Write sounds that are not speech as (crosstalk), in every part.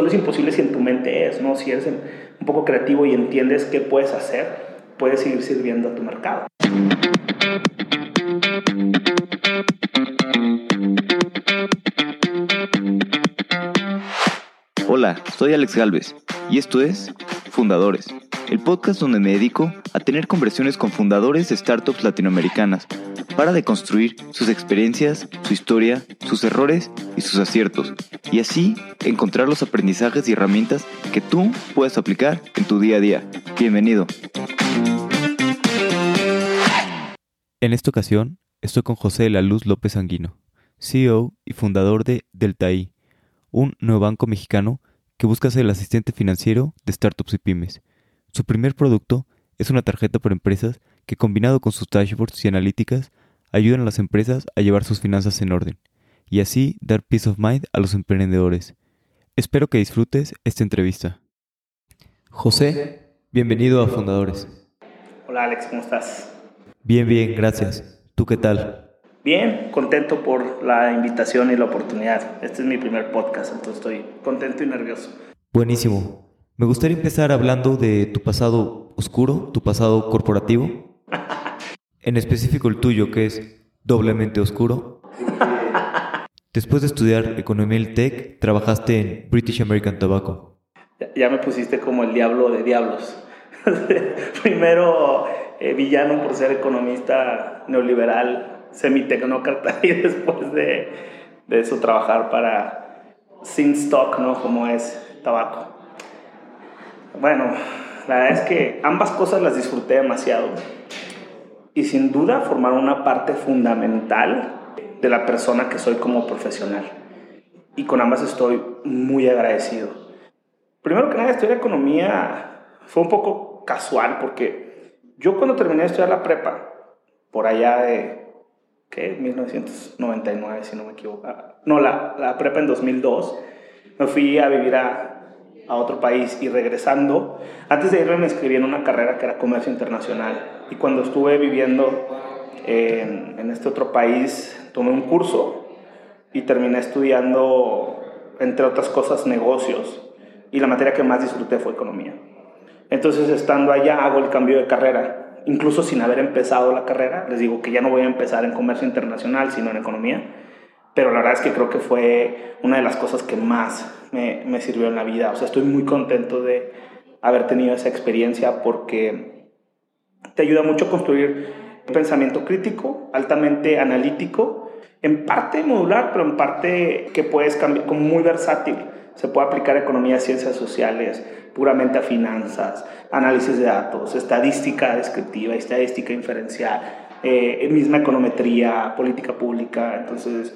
solo es imposible si en tu mente es, ¿no? Si eres un poco creativo y entiendes qué puedes hacer, puedes seguir sirviendo a tu mercado. Hola, soy Alex Galvez y esto es Fundadores, el podcast donde me dedico a tener conversiones con fundadores de startups latinoamericanas para deconstruir sus experiencias, su historia, sus errores y sus aciertos, y así encontrar los aprendizajes y herramientas que tú puedes aplicar en tu día a día. Bienvenido. En esta ocasión estoy con José de la Luz López Sanguino, CEO y fundador de Deltaí, un banco mexicano que busca ser el asistente financiero de startups y pymes. Su primer producto es una tarjeta por empresas que combinado con sus dashboards y analíticas ayudan a las empresas a llevar sus finanzas en orden y así dar peace of mind a los emprendedores. Espero que disfrutes esta entrevista. José, bienvenido a Fundadores. Hola Alex, ¿cómo estás? Bien, bien, gracias. ¿Tú qué tal? Bien, contento por la invitación y la oportunidad. Este es mi primer podcast, entonces estoy contento y nervioso. Buenísimo. Me gustaría empezar hablando de tu pasado oscuro, tu pasado corporativo. En específico el tuyo, que es doblemente oscuro. Después de estudiar economía y tech, trabajaste en British American Tobacco. Ya me pusiste como el diablo de diablos. (laughs) Primero eh, villano por ser economista neoliberal, semitecnócrata, (laughs) y después de, de eso trabajar para Sin Stock, ¿no? Como es tabaco. Bueno, la verdad es que ambas cosas las disfruté demasiado y sin duda formaron una parte fundamental de la persona que soy como profesional. Y con ambas estoy muy agradecido. Primero que nada, estudiar economía fue un poco casual porque yo cuando terminé de estudiar la prepa, por allá de, ¿qué? 1999, si no me equivoco. No, la, la prepa en 2002, me fui a vivir a, a otro país y regresando, antes de irme me inscribí en una carrera que era comercio internacional y cuando estuve viviendo en, en este otro país tomé un curso y terminé estudiando, entre otras cosas, negocios y la materia que más disfruté fue economía. Entonces, estando allá, hago el cambio de carrera, incluso sin haber empezado la carrera. Les digo que ya no voy a empezar en comercio internacional, sino en economía. Pero la verdad es que creo que fue una de las cosas que más me, me sirvió en la vida. O sea, estoy muy contento de haber tenido esa experiencia porque te ayuda mucho a construir un pensamiento crítico, altamente analítico, en parte modular, pero en parte que puedes cambiar, como muy versátil. Se puede aplicar a economía, ciencias sociales, puramente a finanzas, análisis de datos, estadística descriptiva, estadística inferencial, eh, misma econometría, política pública. Entonces,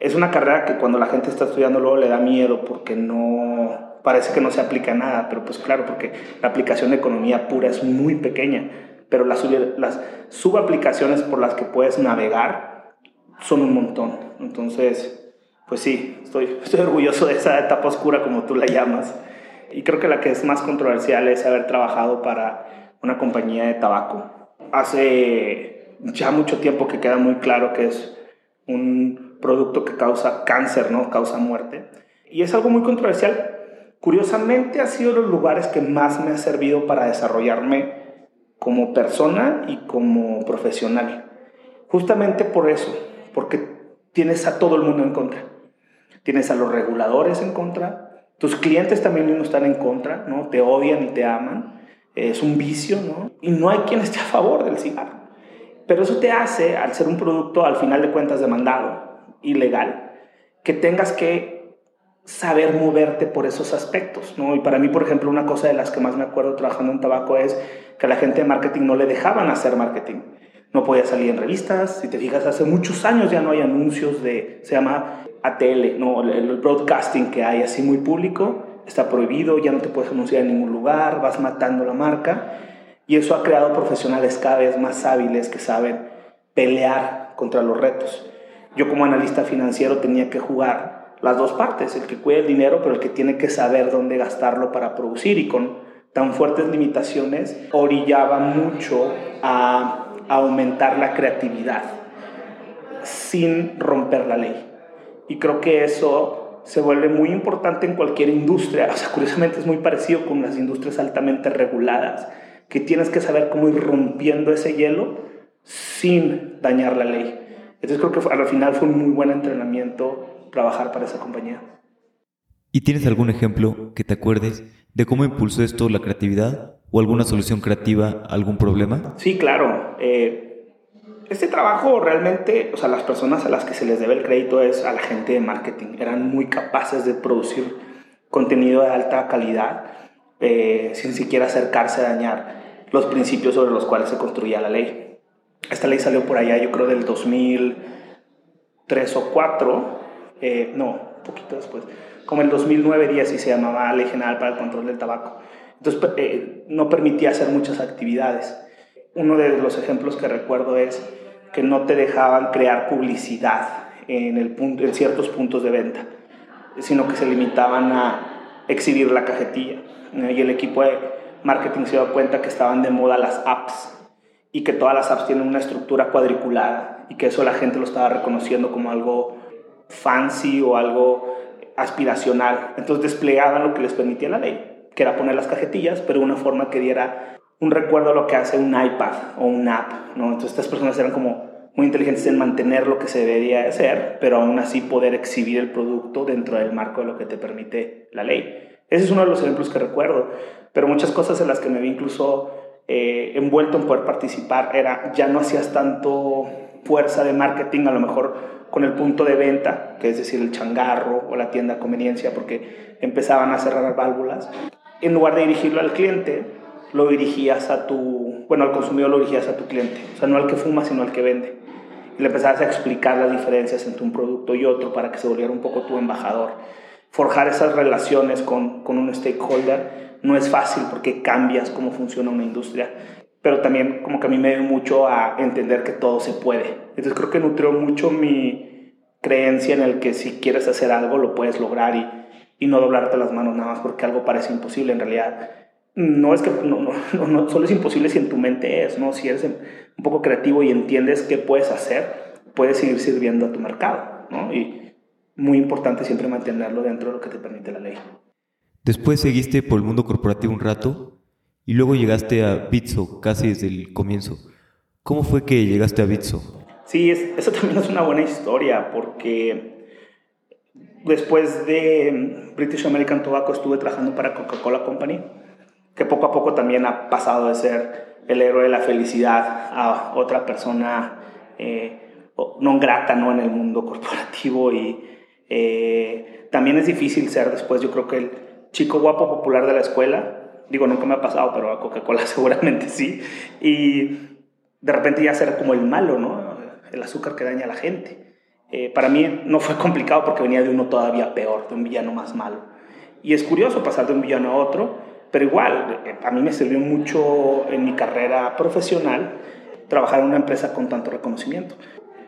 es una carrera que cuando la gente está estudiando luego le da miedo porque no parece que no se aplica nada, pero pues claro, porque la aplicación de economía pura es muy pequeña, pero las, las subaplicaciones por las que puedes navegar son un montón. Entonces, pues sí, estoy, (laughs) estoy orgulloso de esa etapa oscura como tú la llamas. Y creo que la que es más controversial es haber trabajado para una compañía de tabaco. Hace ya mucho tiempo que queda muy claro que es un producto que causa cáncer, ¿no? Causa muerte. Y es algo muy controversial. Curiosamente ha sido los lugares que más me ha servido para desarrollarme como persona y como profesional. Justamente por eso, porque tienes a todo el mundo en contra. Tienes a los reguladores en contra, tus clientes también están en contra, ¿no? Te odian y te aman. Es un vicio, ¿no? Y no hay quien esté a favor del cigarro. Pero eso te hace, al ser un producto al final de cuentas demandado, ilegal, que tengas que saber moverte por esos aspectos, ¿no? Y para mí, por ejemplo, una cosa de las que más me acuerdo trabajando en tabaco es que a la gente de marketing no le dejaban hacer marketing. No podía salir en revistas, si te fijas, hace muchos años ya no hay anuncios de, se llama ATL, ¿no? El broadcasting que hay así muy público, está prohibido, ya no te puedes anunciar en ningún lugar, vas matando la marca. Y eso ha creado profesionales cada vez más hábiles que saben pelear contra los retos yo como analista financiero tenía que jugar las dos partes, el que cuida el dinero, pero el que tiene que saber dónde gastarlo para producir y con tan fuertes limitaciones orillaba mucho a, aumentar la creatividad sin romper la ley. Y creo que eso se vuelve muy importante en cualquier industria. O sea, curiosamente es muy parecido con las industrias altamente reguladas, que tienes que saber cómo ir rompiendo ese hielo sin dañar la ley. Entonces creo que al final fue un muy buen entrenamiento trabajar para esa compañía. ¿Y tienes algún ejemplo que te acuerdes de cómo impulsó esto la creatividad o alguna solución creativa a algún problema? Sí, claro. Eh, este trabajo realmente, o sea, las personas a las que se les debe el crédito es a la gente de marketing. Eran muy capaces de producir contenido de alta calidad eh, sin siquiera acercarse a dañar los principios sobre los cuales se construía la ley. Esta ley salió por allá, yo creo, del 2003 o 4, eh, no, un poquito después, como el 2009-10 y se llamaba Ley General para el Control del Tabaco. Entonces, eh, no permitía hacer muchas actividades. Uno de los ejemplos que recuerdo es que no te dejaban crear publicidad en, ciertos puntos de venta, sino que se limitaban a exhibir la cajetilla. Y el equipo de marketing se dio cuenta que estaban de moda las apps y que todas las apps tienen una estructura cuadriculada y que eso la gente lo estaba reconociendo como algo fancy o algo aspiracional. Entonces desplegaban lo que les permitía la ley, que era poner las cajetillas, pero de una forma que diera un recuerdo a lo que hace un iPad o un app, ¿no? Entonces estas personas eran como muy inteligentes en mantener lo que se debería hacer, pero aún así poder exhibir el producto dentro del marco de lo que te permite la ley. Ese es uno de los ejemplos que recuerdo, pero muchas cosas en las que me vi incluso eh, envuelto en poder participar era, ya no hacías tanto fuerza de marketing, a lo mejor con el punto de venta, que es decir, el changarro o la tienda conveniencia, porque empezaban a cerrar válvulas. En lugar de dirigirlo al cliente, lo dirigías a tu, bueno, al consumidor lo dirigías a tu cliente, o sea, no al que fuma, sino al que vende. Y le empezabas a explicar las diferencias entre un producto y otro para que se volviera un poco tu embajador. Forjar esas relaciones con, con un stakeholder no es fácil porque cambias cómo funciona una industria, pero también como que a mí me dio mucho a entender que todo se puede. Entonces creo que nutrió mucho mi creencia en el que si quieres hacer algo lo puedes lograr y, y no doblarte las manos nada más porque algo parece imposible. En realidad no es que no, no, no, solo es imposible si en tu mente es, ¿no? Si eres un poco creativo y entiendes qué puedes hacer, puedes seguir sirviendo a tu mercado, ¿no? Y muy importante siempre mantenerlo dentro de lo que te permite la ley. Después seguiste por el mundo corporativo un rato y luego llegaste a Bitso casi desde el comienzo. ¿Cómo fue que llegaste a Bitso? Sí, eso también es una buena historia porque después de British American Tobacco estuve trabajando para Coca-Cola Company que poco a poco también ha pasado de ser el héroe de la felicidad a otra persona eh, no grata ¿no? en el mundo corporativo y eh, también es difícil ser después, yo creo que el chico guapo popular de la escuela, digo, nunca me ha pasado, pero a Coca-Cola (laughs) seguramente sí, y de repente ya ser como el malo, ¿no? El azúcar que daña a la gente. Eh, para mí no fue complicado porque venía de uno todavía peor, de un villano más malo. Y es curioso pasar de un villano a otro, pero igual, eh, a mí me sirvió mucho en mi carrera profesional trabajar en una empresa con tanto reconocimiento.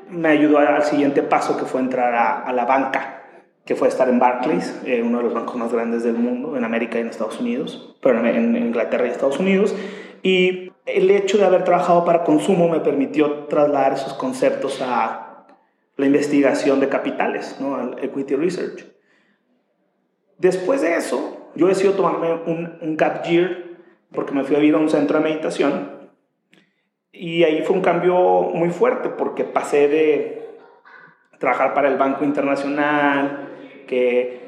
Me ayudó al siguiente paso que fue entrar a, la banca, que fue estar en Barclays, eh, uno de los bancos más grandes del mundo, en América y en Estados Unidos, pero en, Inglaterra y Estados Unidos. Y el hecho de haber trabajado para consumo me permitió trasladar esos conceptos a la investigación de capitales, ¿no? al equity research. Después de eso, yo decido tomarme un, un gap year porque me fui a vivir a un centro de meditación y ahí fue un cambio muy fuerte porque pasé de trabajar para el Banco Internacional, que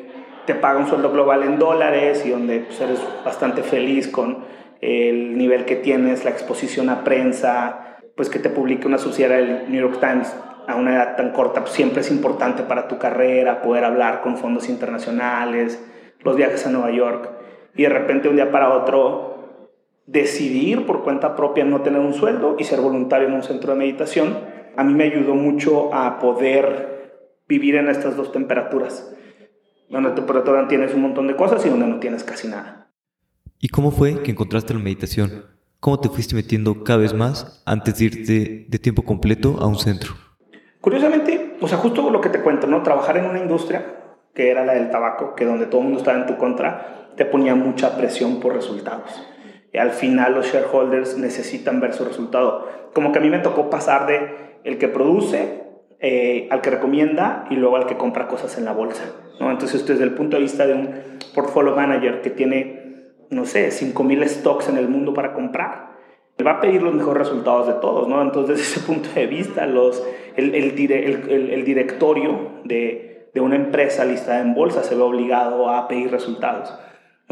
te paga un sueldo global en dólares y donde pues, eres bastante feliz con el nivel que tienes, la exposición a prensa, pues que te publique una sociedad del New York Times a una edad tan corta, pues, siempre es importante para tu carrera poder hablar con fondos internacionales, los viajes a Nueva York y de repente un día para otro decidir por cuenta propia no tener un sueldo y ser voluntario en un centro de meditación, a mí me ayudó mucho a poder vivir en estas dos temperaturas, donde la temperatura tienes un montón de cosas y donde no tienes casi nada. ¿Y cómo fue que encontraste la meditación? ¿Cómo te fuiste metiendo cada vez más antes de irte de tiempo completo a un centro? Curiosamente, o sea, justo lo que te cuento, ¿no? Trabajar en una industria que era la del tabaco, que donde todo el mundo estaba en tu contra, te ponía mucha presión por resultados. Y al final los shareholders necesitan ver su resultado. Como que a mí me tocó pasar de el que produce, eh, al que recomienda y luego al que compra cosas en la bolsa. ¿no? Entonces, desde el punto de vista de un portfolio manager que tiene, no sé, 5.000 stocks en el mundo para comprar, va a pedir los mejores resultados de todos. ¿no? Entonces, desde ese punto de vista, los, el, el, el, el directorio de, de una empresa listada en bolsa se ve obligado a pedir resultados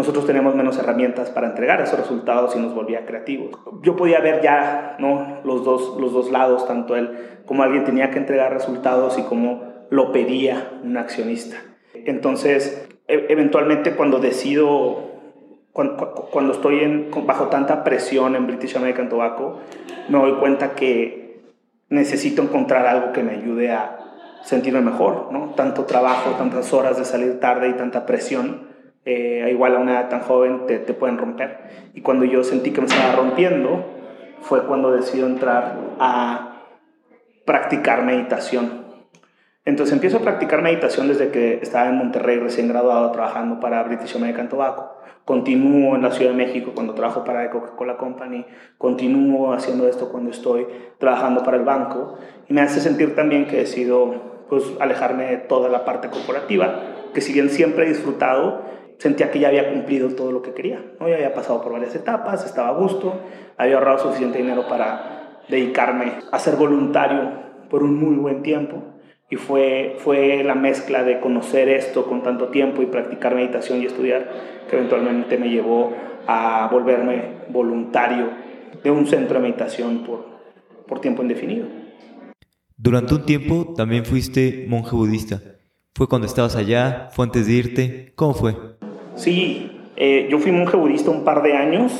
nosotros teníamos menos herramientas para entregar esos resultados y nos volvía creativos. Yo podía ver ya ¿no? los, dos, los dos lados, tanto él como alguien tenía que entregar resultados y como lo pedía un accionista. Entonces, e, eventualmente cuando decido, cuando, cuando estoy en, bajo tanta presión en British American Tobacco, me doy cuenta que necesito encontrar algo que me ayude a sentirme mejor, ¿no? Tanto trabajo, tantas horas de salir tarde y tanta presión eh, igual a una edad tan joven te, te, pueden romper. Y cuando yo sentí que me estaba rompiendo, fue cuando decidí entrar a practicar meditación. Entonces empiezo a practicar meditación desde que estaba en Monterrey, recién graduado, trabajando para British American Tobacco. Continúo en la Ciudad de México cuando trabajo para Coca-Cola Company. Continúo haciendo esto cuando estoy trabajando para el banco. Y me hace sentir también que decido pues, alejarme de toda la parte corporativa, que si bien siempre he disfrutado, sentía que ya había cumplido todo lo que quería. ¿no? Ya había pasado por varias etapas, estaba a gusto, había ahorrado suficiente dinero para dedicarme a ser voluntario por un muy buen tiempo. Y fue, fue la mezcla de conocer esto con tanto tiempo y practicar meditación y estudiar que eventualmente me llevó a volverme voluntario de un centro de meditación por, por tiempo indefinido. Durante un tiempo también fuiste monje budista. ¿Fue cuando estabas allá? ¿Fue antes de irte? ¿Cómo fue? Sí, eh, yo fui monje budista un par de años,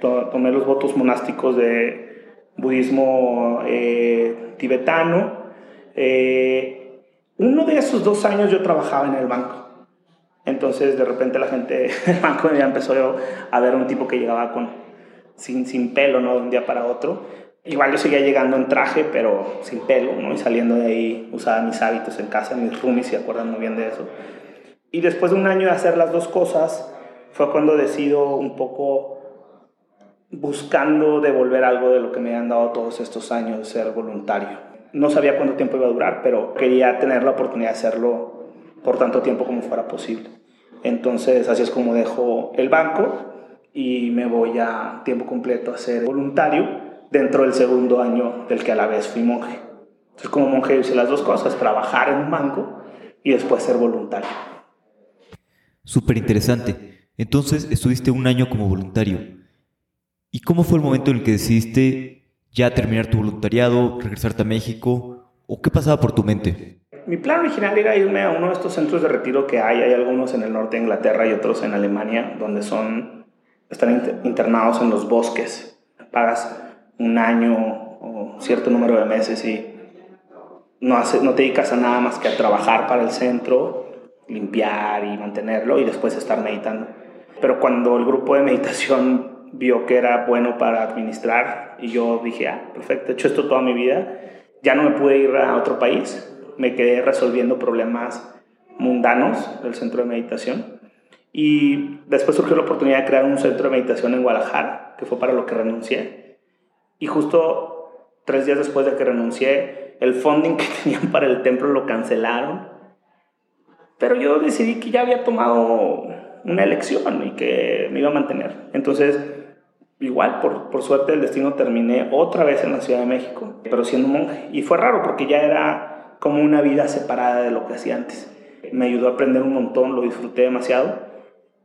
tomé los votos monásticos de budismo eh, tibetano. Eh, uno de esos dos años yo trabajaba en el banco. Entonces de repente la gente (laughs) del banco ya empezó a ver un tipo que llegaba con, sin, sin pelo, ¿no? De un día para otro. Igual yo seguía llegando en traje, pero sin pelo, ¿no? Y saliendo de ahí usaba mis hábitos en casa, mis roomies, se acuerdan muy bien de eso. Y después de un año de hacer las dos cosas, fue cuando decido un poco buscando devolver algo de lo que me han dado todos estos años ser voluntario. No sabía cuánto tiempo iba a durar, pero quería tener la oportunidad de hacerlo por tanto tiempo como fuera posible. Entonces, así es como dejo el banco y me voy a tiempo completo a ser voluntario dentro del segundo año del que a la vez fui monje. Entonces, como monje hice las dos cosas, trabajar en un banco y después ser voluntario. Súper interesante. Entonces estuviste un año como voluntario. ¿Y cómo fue el momento en el que decidiste ya terminar tu voluntariado, regresarte a México? ¿O qué pasaba por tu mente? Mi plan original era irme a uno de estos centros de retiro que hay. Hay algunos en el norte de Inglaterra y otros en Alemania, donde son, están internados en los bosques. Pagas un año o cierto número de meses y no, hace, no te dedicas a nada más que a trabajar para el centro limpiar y mantenerlo y después estar meditando. Pero cuando el grupo de meditación (laughs) vio que era bueno para administrar y yo dije, ah, perfecto, he hecho esto toda mi vida, ya no me pude ir a otro país, me quedé resolviendo problemas mundanos del centro de meditación y después surgió la oportunidad de crear un centro de meditación en Guadalajara, que fue para lo que renuncié. Y justo tres días después de que renuncié, el funding (laughs) que tenían para el templo lo cancelaron pero yo decidí que ya había tomado una elección y que me iba a mantener. Entonces, igual, por, por suerte del destino, terminé otra vez en la Ciudad de México, pero siendo monje. Y fue raro porque ya era como una vida separada de lo que hacía antes. Me ayudó a aprender un montón, lo disfruté demasiado,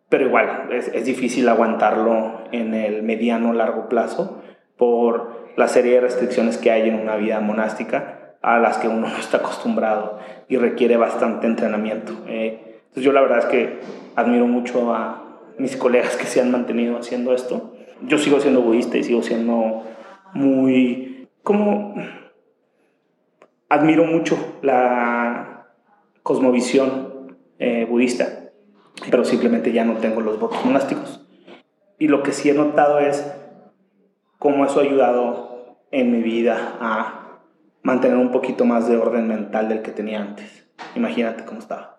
pero igual, es, es difícil aguantarlo en el mediano largo plazo por la serie de restricciones que hay en una vida monástica a las que uno (laughs) no está acostumbrado y requiere bastante entrenamiento. Eh, entonces yo la verdad es que admiro mucho a mis colegas que se han mantenido haciendo esto. Yo sigo siendo budista y sigo siendo muy, como, admiro mucho la cosmovisión eh, budista, pero simplemente ya no tengo los votos monásticos. Y lo que sí he notado es cómo eso ha ayudado en mi vida a mantener un poquito más de orden mental del que tenía antes. Imagínate cómo estaba.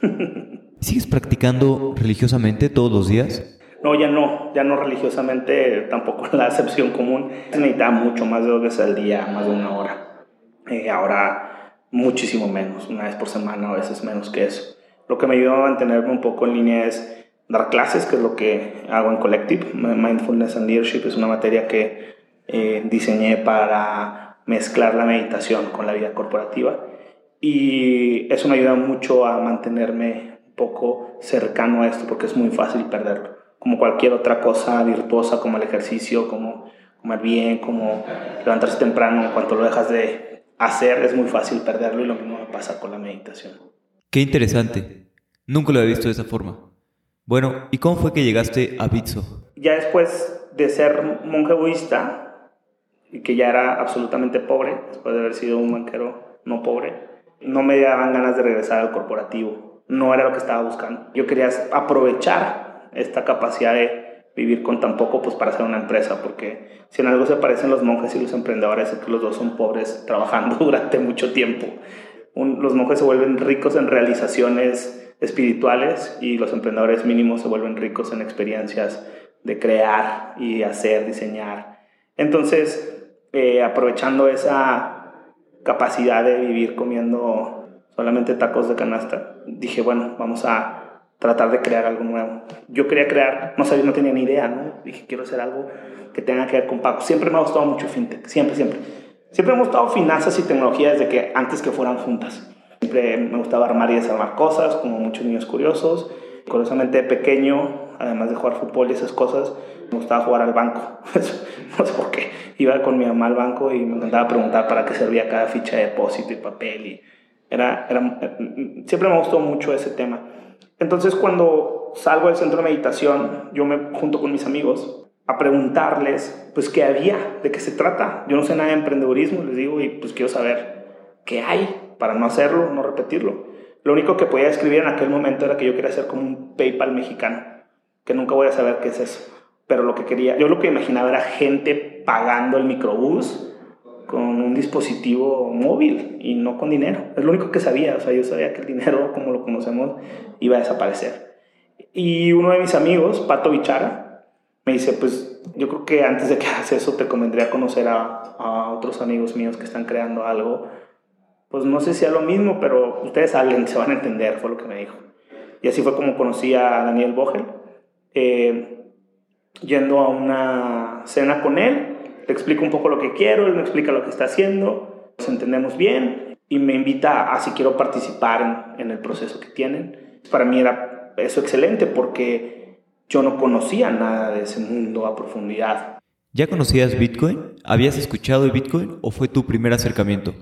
(laughs) ¿Sigues practicando religiosamente todos los días? No, ya no, ya no religiosamente, tampoco (laughs) la excepción común. Necesitaba mucho más de dos veces al día, más de una hora. Eh, ahora muchísimo menos, una vez por semana, a veces menos que eso. Lo que me ayudó a mantenerme un poco en línea es dar clases, que es lo que hago en Collective. Mindfulness and Leadership es una materia que eh, diseñé para mezclar la meditación con la vida corporativa. Y eso me ayuda mucho a mantenerme un poco cercano a esto, porque es muy fácil perderlo. Como cualquier otra cosa virtuosa, como el ejercicio, como comer bien, como levantarse temprano, en cuanto lo dejas de hacer, es muy fácil perderlo y lo mismo me pasa con la meditación. Qué interesante. Nunca lo había visto de esa forma. Bueno, ¿y cómo fue que llegaste a Bitso? Ya después de ser monje budista, y que ya era absolutamente pobre, después de haber sido un banquero no pobre, no me daban ganas de regresar al corporativo. No era lo que estaba buscando. Yo quería aprovechar esta capacidad de vivir con tan poco pues para hacer una empresa, porque si en algo se parecen los monjes y los emprendedores es que los dos son pobres (laughs) trabajando durante mucho tiempo. los monjes se vuelven ricos en realizaciones espirituales y los emprendedores mínimos se vuelven ricos en experiencias de crear y hacer, diseñar. Entonces, eh, aprovechando esa capacidad de vivir comiendo solamente tacos de canasta, dije, bueno, vamos a tratar de crear algo nuevo. Yo quería crear, no sabía, no tenía ni idea, ¿no? Dije, quiero hacer algo que tenga que ver con pagos. Siempre me ha gustado mucho fintech, siempre, siempre. Siempre me ha gustado finanzas y tecnología desde que antes que fueran juntas. Siempre me gustaba armar y desarmar cosas, como muchos niños curiosos. Curiosamente, pequeño, además de jugar fútbol y esas cosas, me gustaba jugar al banco. (laughs) no sé por qué. Iba con mi mamá al banco y me encantaba preguntar para qué servía cada ficha de depósito y papel. Y era, era, siempre me gustó mucho ese tema. Entonces, cuando salgo del centro de meditación, yo me junto con mis amigos a preguntarles, pues, qué había, de qué se trata. Yo no sé nada de emprendedurismo, les digo, y pues quiero saber qué hay para no hacerlo, no repetirlo. Lo único que podía escribir en aquel momento era que yo quería hacer como un PayPal mexicano, que nunca voy a saber qué es eso. Pero lo que quería, yo lo que imaginaba era gente pagando el microbús con un dispositivo móvil y no con dinero. Es lo único que sabía, o sea, yo sabía que el dinero, como lo conocemos, iba a desaparecer. Y uno de mis amigos, Pato Bichara, me dice, pues yo creo que antes de que hagas eso te convendría conocer a, a otros amigos míos que están creando algo pues no sé si es lo mismo, pero ustedes hablen, se van a entender, fue lo que me dijo. Y así fue como conocí a Daniel Bogel, eh, yendo a una cena con él, le explico un poco lo que quiero, él me explica lo que está haciendo, nos entendemos bien y me invita a si quiero participar en, en el proceso que tienen. Para mí era eso excelente porque yo no conocía nada de ese mundo a profundidad. ¿Ya conocías Bitcoin? ¿Habías escuchado de Bitcoin o fue tu primer acercamiento?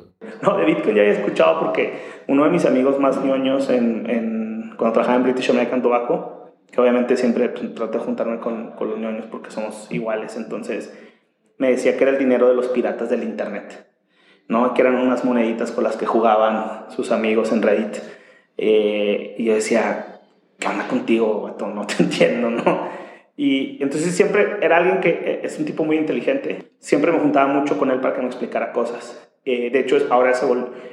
No, de Bitcoin ya había escuchado porque uno de mis amigos más ñoños en, en, cuando trabajaba en British American Tobacco, que obviamente siempre trato de juntarme con, con los ñoños porque somos iguales, entonces me decía que era el dinero de los piratas del Internet, ¿no? Que eran unas moneditas con las que jugaban sus amigos en Reddit. Eh, y yo decía, ¿qué onda contigo, No te (laughs) entiendo, ¿no? Y entonces siempre era alguien que eh, es un tipo muy inteligente. Siempre me juntaba mucho con él para que me explicara cosas. Eh, de hecho, ahora se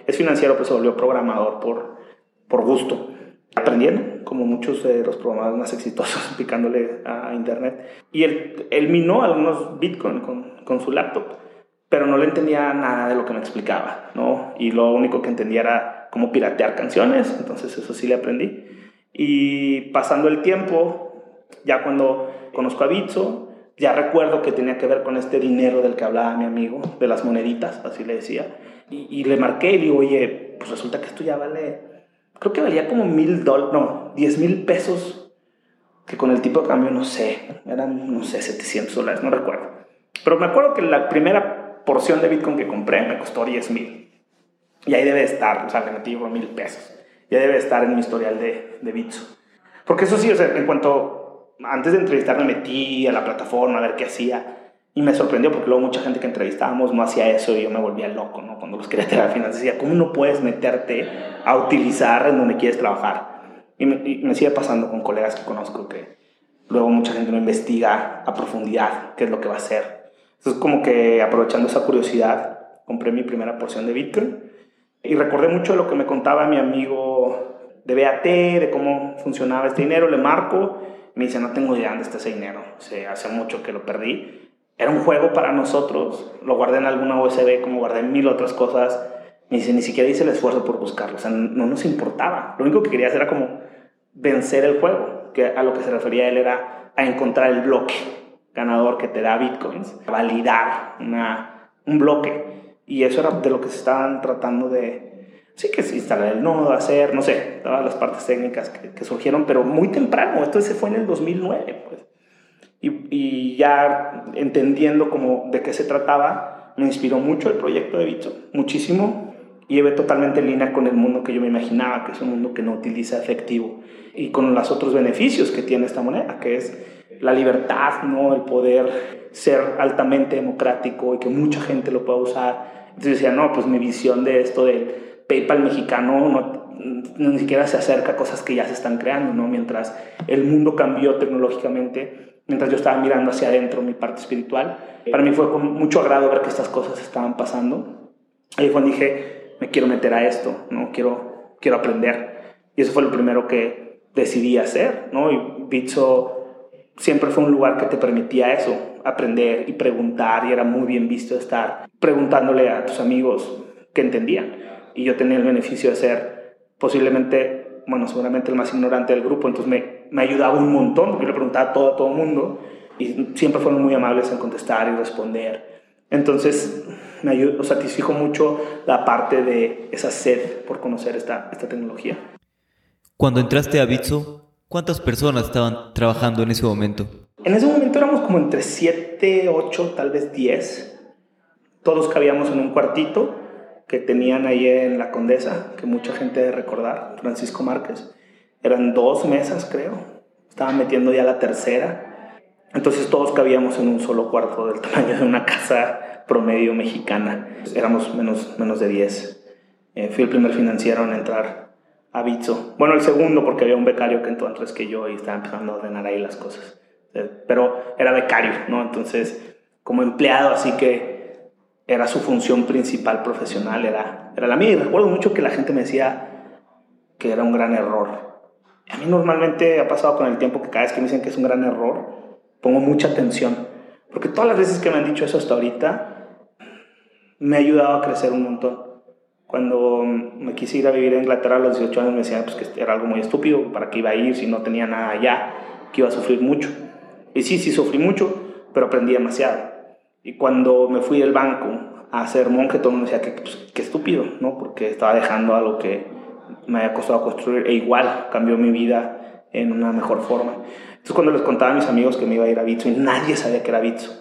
es financiero, pero se volvió programador por, por gusto. Aprendiendo, como muchos de los programadores más exitosos, (laughs) picándole a Internet. Y él, él minó algunos Bitcoin con, con su laptop, pero no le entendía nada de lo que me explicaba, ¿no? Y lo único que entendía era cómo piratear canciones, entonces eso sí le aprendí. Y pasando el tiempo, ya cuando conozco a Bitso, ya recuerdo que tenía que ver con este dinero del que hablaba mi amigo, de las moneditas, así le decía. Y, le marqué y digo, oye, pues resulta que esto ya vale, creo que valía como mil dólares, no, diez mil pesos, que con el tipo de cambio, no sé, eran, no sé, 700 dólares, no recuerdo. Pero me acuerdo que la primera porción de Bitcoin que compré me costó 10 mil. Y ahí debe estar, o sea, le metí mil pesos. Ya debe estar en mi historial de, de Bitso. Porque eso sí, o sea, en cuanto antes de entrevistarme metí a la plataforma a ver qué hacía y me sorprendió porque luego mucha gente que entrevistábamos no hacía eso y yo me volvía loco, ¿no? Cuando los quería traer finanzas decía, ¿cómo no puedes meterte a utilizar en donde quieres trabajar? Y me, sigue pasando con colegas que conozco que luego mucha gente no investiga a profundidad qué es lo que va a hacer. Entonces como que aprovechando esa curiosidad compré mi primera porción de Bitcoin y recordé mucho lo que me contaba mi amigo de BAT, de cómo funcionaba este dinero, le marco me dice, no tengo idea dónde está ese dinero, o hace mucho que lo perdí. Era un juego para nosotros, lo guardé en alguna USB como guardé mil otras cosas. ni, ni siquiera hice el esfuerzo por buscarlo, o sea, no nos importaba. Lo único que quería hacer era como vencer el juego, que a lo que se refería él era a encontrar el bloque ganador que te da bitcoins, validar una, un bloque. Y eso era de lo que se estaban tratando de, sí, que se instalar el nodo, hacer, no sé, todas las partes técnicas que, que surgieron, pero muy temprano, esto se fue en el 2009, pues. Y, y, ya entendiendo como de qué se trataba, me inspiró mucho el proyecto de Bitso, muchísimo, y llevé totalmente en línea con el mundo que yo me imaginaba, que es un mundo que no utiliza efectivo, y con los otros beneficios que tiene esta moneda, que es la libertad, ¿no? el poder ser altamente democrático y que mucha gente lo pueda usar. Entonces decía, no, pues mi visión de esto del PayPal mexicano no, ni siquiera se acerca a cosas que ya se están creando, ¿no? Mientras el mundo cambió tecnológicamente, mientras yo estaba mirando hacia adentro mi parte espiritual, para mí fue con mucho agrado ver que estas cosas estaban pasando. Ahí fue donde dije, me quiero meter a esto, ¿no? Quiero, quiero aprender. Y eso fue lo primero que decidí hacer, ¿no? Y Bitso siempre fue un lugar que te permitía eso, aprender y preguntar, y era muy bien visto estar preguntándole a tus amigos que entendían. Y yo tenía el beneficio de ser posiblemente, bueno, seguramente el más ignorante del grupo, entonces me, me ayudaba un montón, porque yo le preguntaba a todo, todo el mundo, y siempre fueron muy amables en contestar y responder. Entonces, me ayudó, satisfijo mucho la parte de esa sed por conocer esta, esta tecnología. Cuando entraste a Bitso, ¿Cuántas personas estaban trabajando en ese momento? En ese momento éramos como entre 7, 8, tal vez 10. Todos cabíamos en un cuartito que tenían ahí en la Condesa, que mucha gente debe recordar, Francisco Márquez. Eran dos mesas, creo. Estaban metiendo ya la tercera. Entonces todos cabíamos en un solo cuarto del (laughs) tamaño de una casa promedio mexicana. Éramos menos, menos de 10. Eh, fui el primer financiero en entrar a Bitso. Bueno, el segundo porque había un becario que entró antes que yo y estaba empezando a ordenar ahí las cosas. Eh, pero era becario, ¿no? Entonces, como empleado, así que era su función principal profesional, era, era la mía. Y recuerdo mucho que la gente me decía que era un gran error. A mí normalmente ha pasado con el tiempo que cada vez que me dicen que es un gran error, pongo mucha atención. Porque todas las veces que me han dicho eso hasta ahorita, me ha ayudado a crecer un montón cuando me quise ir a vivir a Inglaterra a los 18 años me decían pues, que era algo muy estúpido, para qué iba a ir si no tenía nada allá, que iba a sufrir mucho. Y sí, sí sufrí mucho, pero aprendí demasiado. Y cuando me fui del banco a ser monje, todo el mundo decía que, pues, qué estúpido, ¿no? Porque estaba dejando algo que me había costado construir e igual cambió mi vida en una mejor forma. Entonces cuando les contaba a mis amigos que me iba a ir a Bitcoin, nadie sabía que era Bitcoin.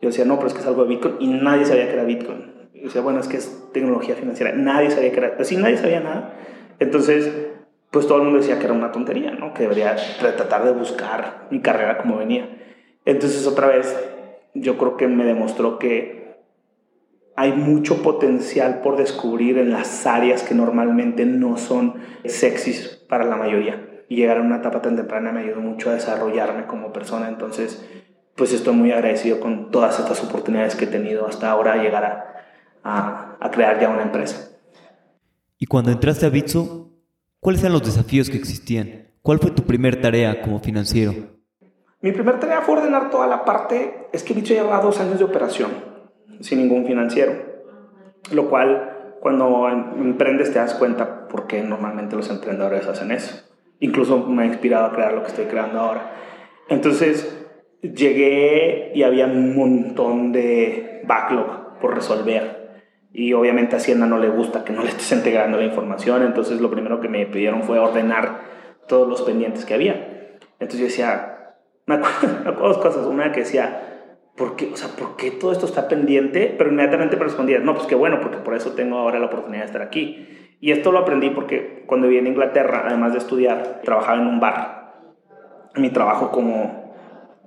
Yo decía, no, pero es que es algo de Bitcoin y nadie sabía que era Bitcoin. Y decía, bueno, es que es tecnología financiera. Nadie sabía que era, así nadie sabía nada. Entonces, pues todo el mundo decía que era una tontería, ¿no? Que debería tratar de buscar mi carrera como venía. Entonces, otra vez, yo creo que me demostró que hay mucho potencial por descubrir en las áreas que normalmente no son sexys para la mayoría. Y llegar a una etapa tan temprana me ayudó mucho a desarrollarme como persona. Entonces, pues estoy muy agradecido con todas estas oportunidades que he tenido hasta ahora, llegar a, a, crear ya una empresa. Y cuando entraste a Bitso, ¿cuáles eran los desafíos que existían? ¿Cuál fue tu primer tarea como financiero? Mi primer tarea fue ordenar toda la parte, es que Bitso llevaba dos años de operación, sin ningún financiero, lo cual cuando emprendes te das cuenta por qué normalmente los emprendedores hacen eso. Incluso me ha inspirado a crear lo que estoy creando ahora. Entonces llegué y había un montón de backlog por resolver y obviamente a Hacienda no le gusta que no le estés integrando la información, entonces lo primero que me pidieron fue ordenar todos los pendientes que había. Entonces yo decía, (laughs) me acuerdo, dos cosas, una que decía, ¿por qué, o sea, ¿por todo esto está pendiente? Pero inmediatamente me respondía, no, pues qué bueno, porque por eso tengo ahora la oportunidad de estar aquí. Y esto lo aprendí porque cuando viví en Inglaterra, además de estudiar, trabajaba en un bar. Mi trabajo como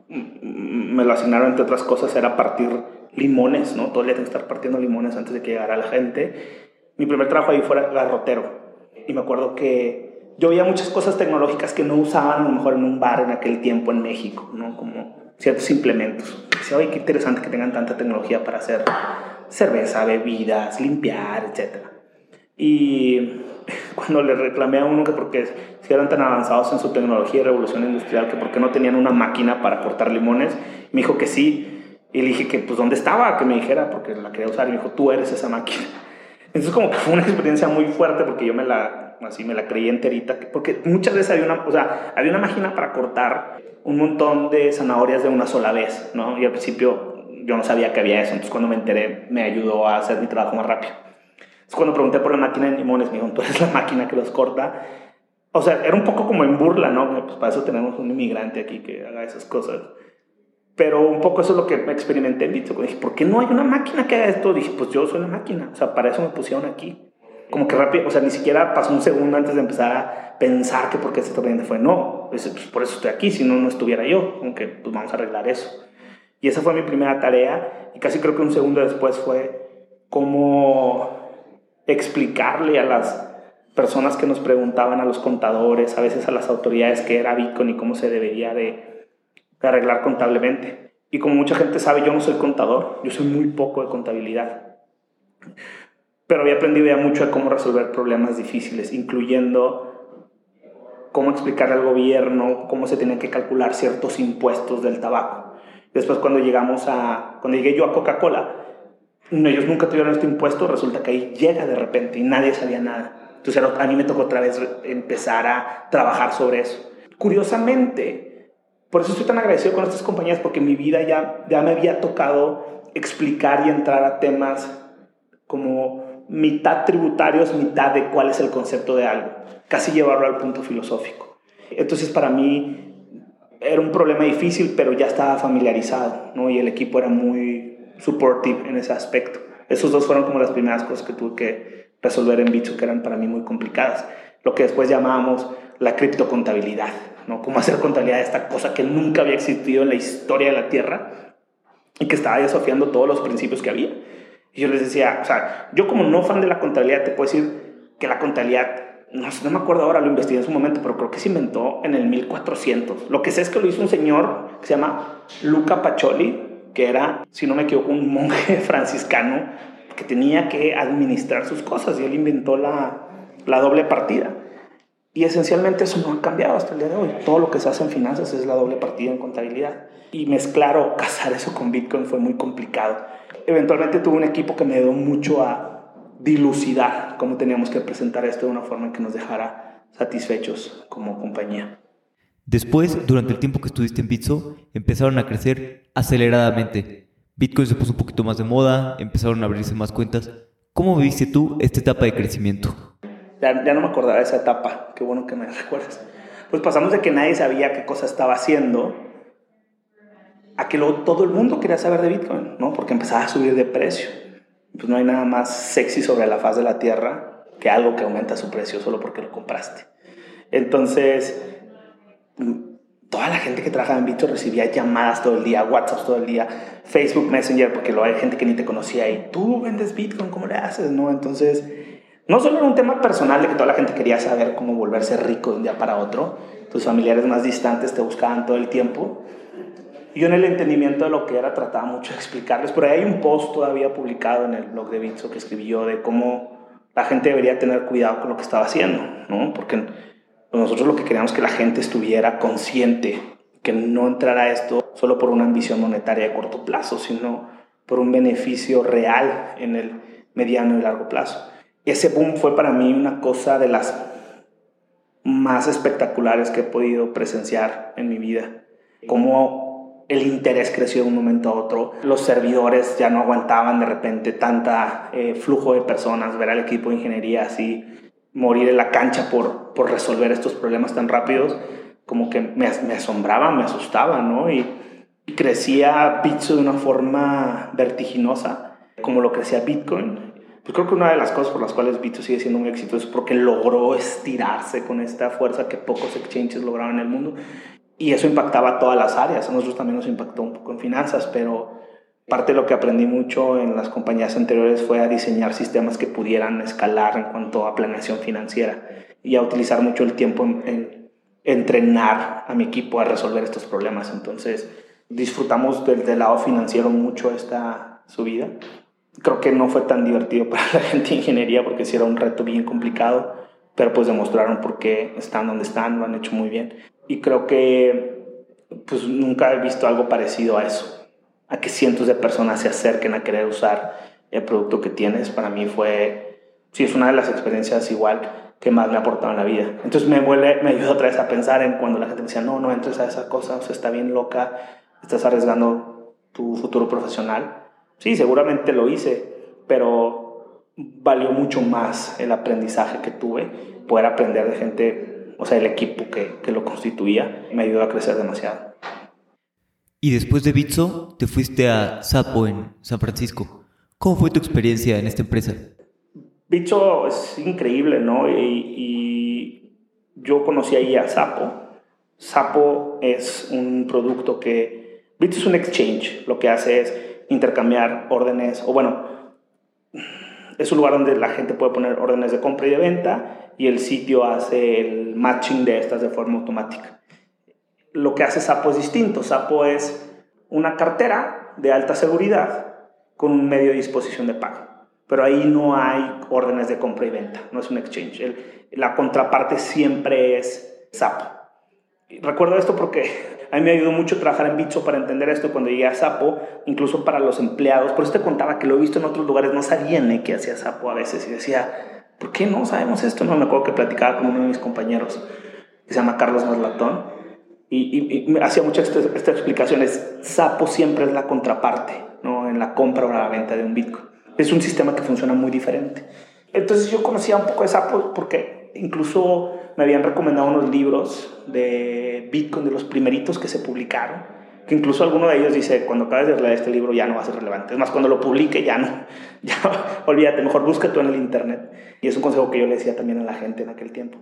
me lo asignaron entre otras cosas era partir limones, ¿no? Todo el día tengo que estar partiendo limones antes de que llegara la gente. Mi primer trabajo ahí fue garrotero. Y me acuerdo que yo veía muchas cosas tecnológicas que no usaban a lo mejor en un bar en aquel tiempo en México, ¿no? Como ciertos implementos. Decía, oye, qué interesante que tengan tanta tecnología para hacer cerveza, bebidas, limpiar, etc. Y (laughs) cuando le reclamé a uno que porque si eran tan avanzados en su tecnología y revolución industrial, que por qué no tenían una máquina para cortar limones, me dijo que sí, y le dije que, pues, ¿dónde estaba? Que me dijera, porque la quería usar. Y me dijo, tú eres esa máquina. Entonces como que fue una experiencia muy fuerte porque yo me la, así me la creí enterita, porque muchas veces había una, o sea, había una máquina para cortar un montón de zanahorias de una sola vez, ¿no? Y al principio yo no sabía que había eso, entonces cuando me enteré me ayudó a hacer mi trabajo más rápido. Entonces cuando pregunté por la máquina de limones, me dijo, tú eres la máquina que los corta. O sea, era un poco como en burla, ¿no? Pues para eso tenemos un inmigrante aquí que haga esas cosas. Pero un poco eso es lo que experimenté en Bitso. Dije, ¿por qué no hay una máquina que haga esto? Dije, pues yo soy la máquina. O sea, para eso me pusieron aquí. Como que rápido, o sea, ni siquiera pasó un segundo antes de empezar a pensar que por qué se este fue. No, pues, por eso estoy aquí, si no, no estuviera yo. Como que, pues vamos a arreglar eso. Y esa fue mi primera tarea. Y casi creo que un segundo después fue cómo explicarle a las personas que nos preguntaban, a los contadores, a veces a las autoridades qué era Bitcoin y cómo se debería de de arreglar contablemente. Y como mucha gente sabe, yo no soy contador, yo soy muy poco de contabilidad. Pero había aprendido ya mucho de cómo resolver problemas difíciles, incluyendo cómo explicarle al gobierno cómo se tenían que calcular ciertos impuestos del tabaco. Después cuando llegamos a, cuando llegué yo a Coca-Cola, ellos nunca tuvieron este impuesto, resulta que ahí llega de repente y nadie sabía nada. Entonces a mí me tocó otra vez empezar a trabajar sobre eso. Curiosamente, por eso estoy tan agradecido con estas compañías, porque mi vida ya, ya me había tocado explicar y entrar a temas como mitad tributarios, mitad de cuál es el concepto de algo, casi llevarlo al punto filosófico. Entonces para mí era un problema difícil, pero ya estaba familiarizado, ¿no? Y el equipo era muy supportive en ese aspecto. Esos dos fueron como las primeras cosas que tuve que resolver en Bitsu, que eran para mí muy complicadas. Lo que después llamábamos la criptocontabilidad. ¿no? Cómo hacer contabilidad de esta cosa que nunca había existido en la historia de la Tierra y que estaba desafiando todos los principios que había. Y yo les decía, o sea, yo como no fan de la contabilidad, te puedo decir que la contabilidad, no, no me acuerdo ahora, lo investigué en su momento, pero creo que se inventó en el 1400. Lo que sé es que lo hizo un señor que se llama Luca Pacioli, que era, si no me equivoco, un monje (laughs) franciscano que tenía que administrar sus cosas y él inventó la, la doble partida. Y esencialmente eso no ha cambiado hasta el día de hoy. Todo lo que se hace en finanzas es la doble partida en contabilidad. Y mezclar o casar eso con Bitcoin fue muy complicado. Eventualmente tuve un equipo que me ayudó mucho a dilucidar cómo teníamos que presentar esto de una forma que nos dejara satisfechos como compañía. Después, durante el tiempo que estuviste en Bitso, empezaron a crecer aceleradamente. Bitcoin se puso un poquito más de moda, empezaron a abrirse más cuentas. ¿Cómo viviste tú esta etapa de crecimiento? Ya, no me acordaba de esa etapa, qué bueno que me (laughs) recuerdas. Pues pasamos de que nadie sabía qué cosa estaba haciendo a que luego todo el mundo quería saber de Bitcoin, ¿no? Porque empezaba a subir de precio. Pues no hay nada más sexy sobre la faz de la tierra que algo que aumenta su precio solo porque lo compraste. Entonces, toda la gente que trabajaba en Bitcoin recibía llamadas todo el día, WhatsApp todo el día, Facebook Messenger, porque luego hay gente que ni te conocía y tú vendes Bitcoin, ¿cómo le haces? ¿No? Entonces, no solo era un tema personal de que toda la gente quería saber cómo volverse rico de un día para otro, tus familiares más distantes te buscaban todo el tiempo. Yo en el entendimiento de lo que era trataba mucho de explicarles. Ahí hay un post todavía publicado en el blog de Bitso que escribí yo de cómo la gente debería tener cuidado con lo que estaba haciendo, ¿no? Porque nosotros lo que queríamos es que la gente estuviera consciente, que no entrara esto solo por una ambición monetaria de corto plazo, sino por un beneficio real en el mediano y largo plazo ese boom fue para mí una cosa de las más espectaculares que he podido presenciar en mi vida. Cómo el interés creció de un momento a otro. Los servidores ya no aguantaban de repente tanta eh, flujo de personas, ver al equipo de ingeniería así morir en la cancha por, por resolver estos problemas tan rápidos, como que me, asombraba, me asustaba, ¿no? Y, crecía Bitso de una forma vertiginosa, como lo crecía Bitcoin pues creo que una de las cosas por las cuales Bitso sigue siendo un éxito es porque logró estirarse con esta fuerza que pocos exchanges lograron en el mundo. Y eso impactaba todas las áreas. A nosotros también nos impactó un poco en finanzas, pero parte de lo que aprendí mucho en las compañías anteriores fue a diseñar sistemas que pudieran escalar en cuanto a planeación financiera y a utilizar mucho el tiempo en, en entrenar a mi equipo a resolver estos problemas. Entonces, disfrutamos del, lado financiero mucho esta subida creo que no fue tan divertido (laughs) para la gente de ingeniería porque sí era un reto bien complicado, pero pues demostraron por qué están donde están, lo han hecho muy bien. Y creo que pues nunca he visto algo parecido a eso, a que cientos de personas se acerquen a querer usar el producto que tienes. Para mí fue sí es una de las experiencias igual que más me ha aportado en la vida. Entonces me vuelve, me ayuda otra vez a pensar en cuando la gente me decía, no, no entres a esa cosa, o sea, está bien loca, estás arriesgando tu futuro profesional. Sí, seguramente lo hice, pero valió mucho más el aprendizaje que tuve, poder aprender de gente, o sea, el equipo que, que lo constituía, me ayudó a crecer demasiado. Y después de Bitso, te fuiste a Sapo en San Francisco. ¿Cómo fue tu experiencia en esta empresa? Bitso es increíble, ¿no? Y, yo conocí ahí a Sapo. Sapo es un producto que... Bitso es un exchange. Lo que hace es intercambiar órdenes, o bueno, es un lugar donde la gente puede poner órdenes de compra y de venta y el sitio hace el matching de estas de forma automática lo que hace Sapo es distinto. Sapo es una cartera de alta seguridad con un medio de disposición de pago. Pero ahí no hay órdenes de compra y venta, no es un exchange. la contraparte siempre es Sapo. Recuerdo esto porque (laughs) a mí me ayudó mucho trabajar en Bitso para entender esto cuando llegué a Sapo, incluso para los empleados. Por eso te contaba que lo he visto en otros lugares, no sabían qué hacía Sapo a veces y decía, ¿por qué no sabemos esto? No me acuerdo que platicaba con uno de mis compañeros que se llama Carlos Maslatón y, y, hacía muchas estas explicaciones. Sapo siempre es la contraparte, ¿no? En la compra o la venta de un Bitcoin. Es un sistema que funciona muy diferente. Entonces yo conocía un poco de Sapo porque incluso me habían recomendado unos libros de Bitcoin, de los primeritos que se publicaron, que incluso alguno de ellos dice, cuando acabes de leer este libro ya no va a ser relevante. Es más, cuando lo publique ya no, (laughs) ya olvídate, mejor busca tú en el Internet. Y es un consejo que yo le decía también a la gente en aquel tiempo.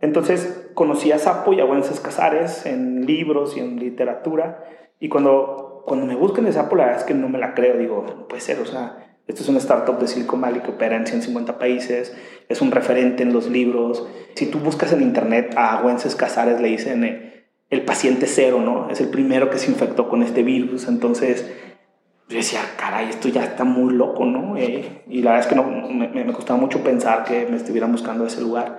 Entonces conocí a Sapo y a Wences Casares en libros y en literatura. Y cuando, cuando me buscan de Sapo, la verdad es que no me la creo. Digo, no puede ser, o sea, esto es una startup de Silicon Valley que opera en 150 países, es un referente en los libros. Si tú buscas en internet a Wences Casares, le dicen eh, el paciente cero, ¿no? Es el primero que se infectó con este virus. Entonces, yo decía, caray, esto ya está muy loco, ¿no? Eh, y la verdad es que no, me, costaba mucho pensar que me estuvieran buscando ese lugar.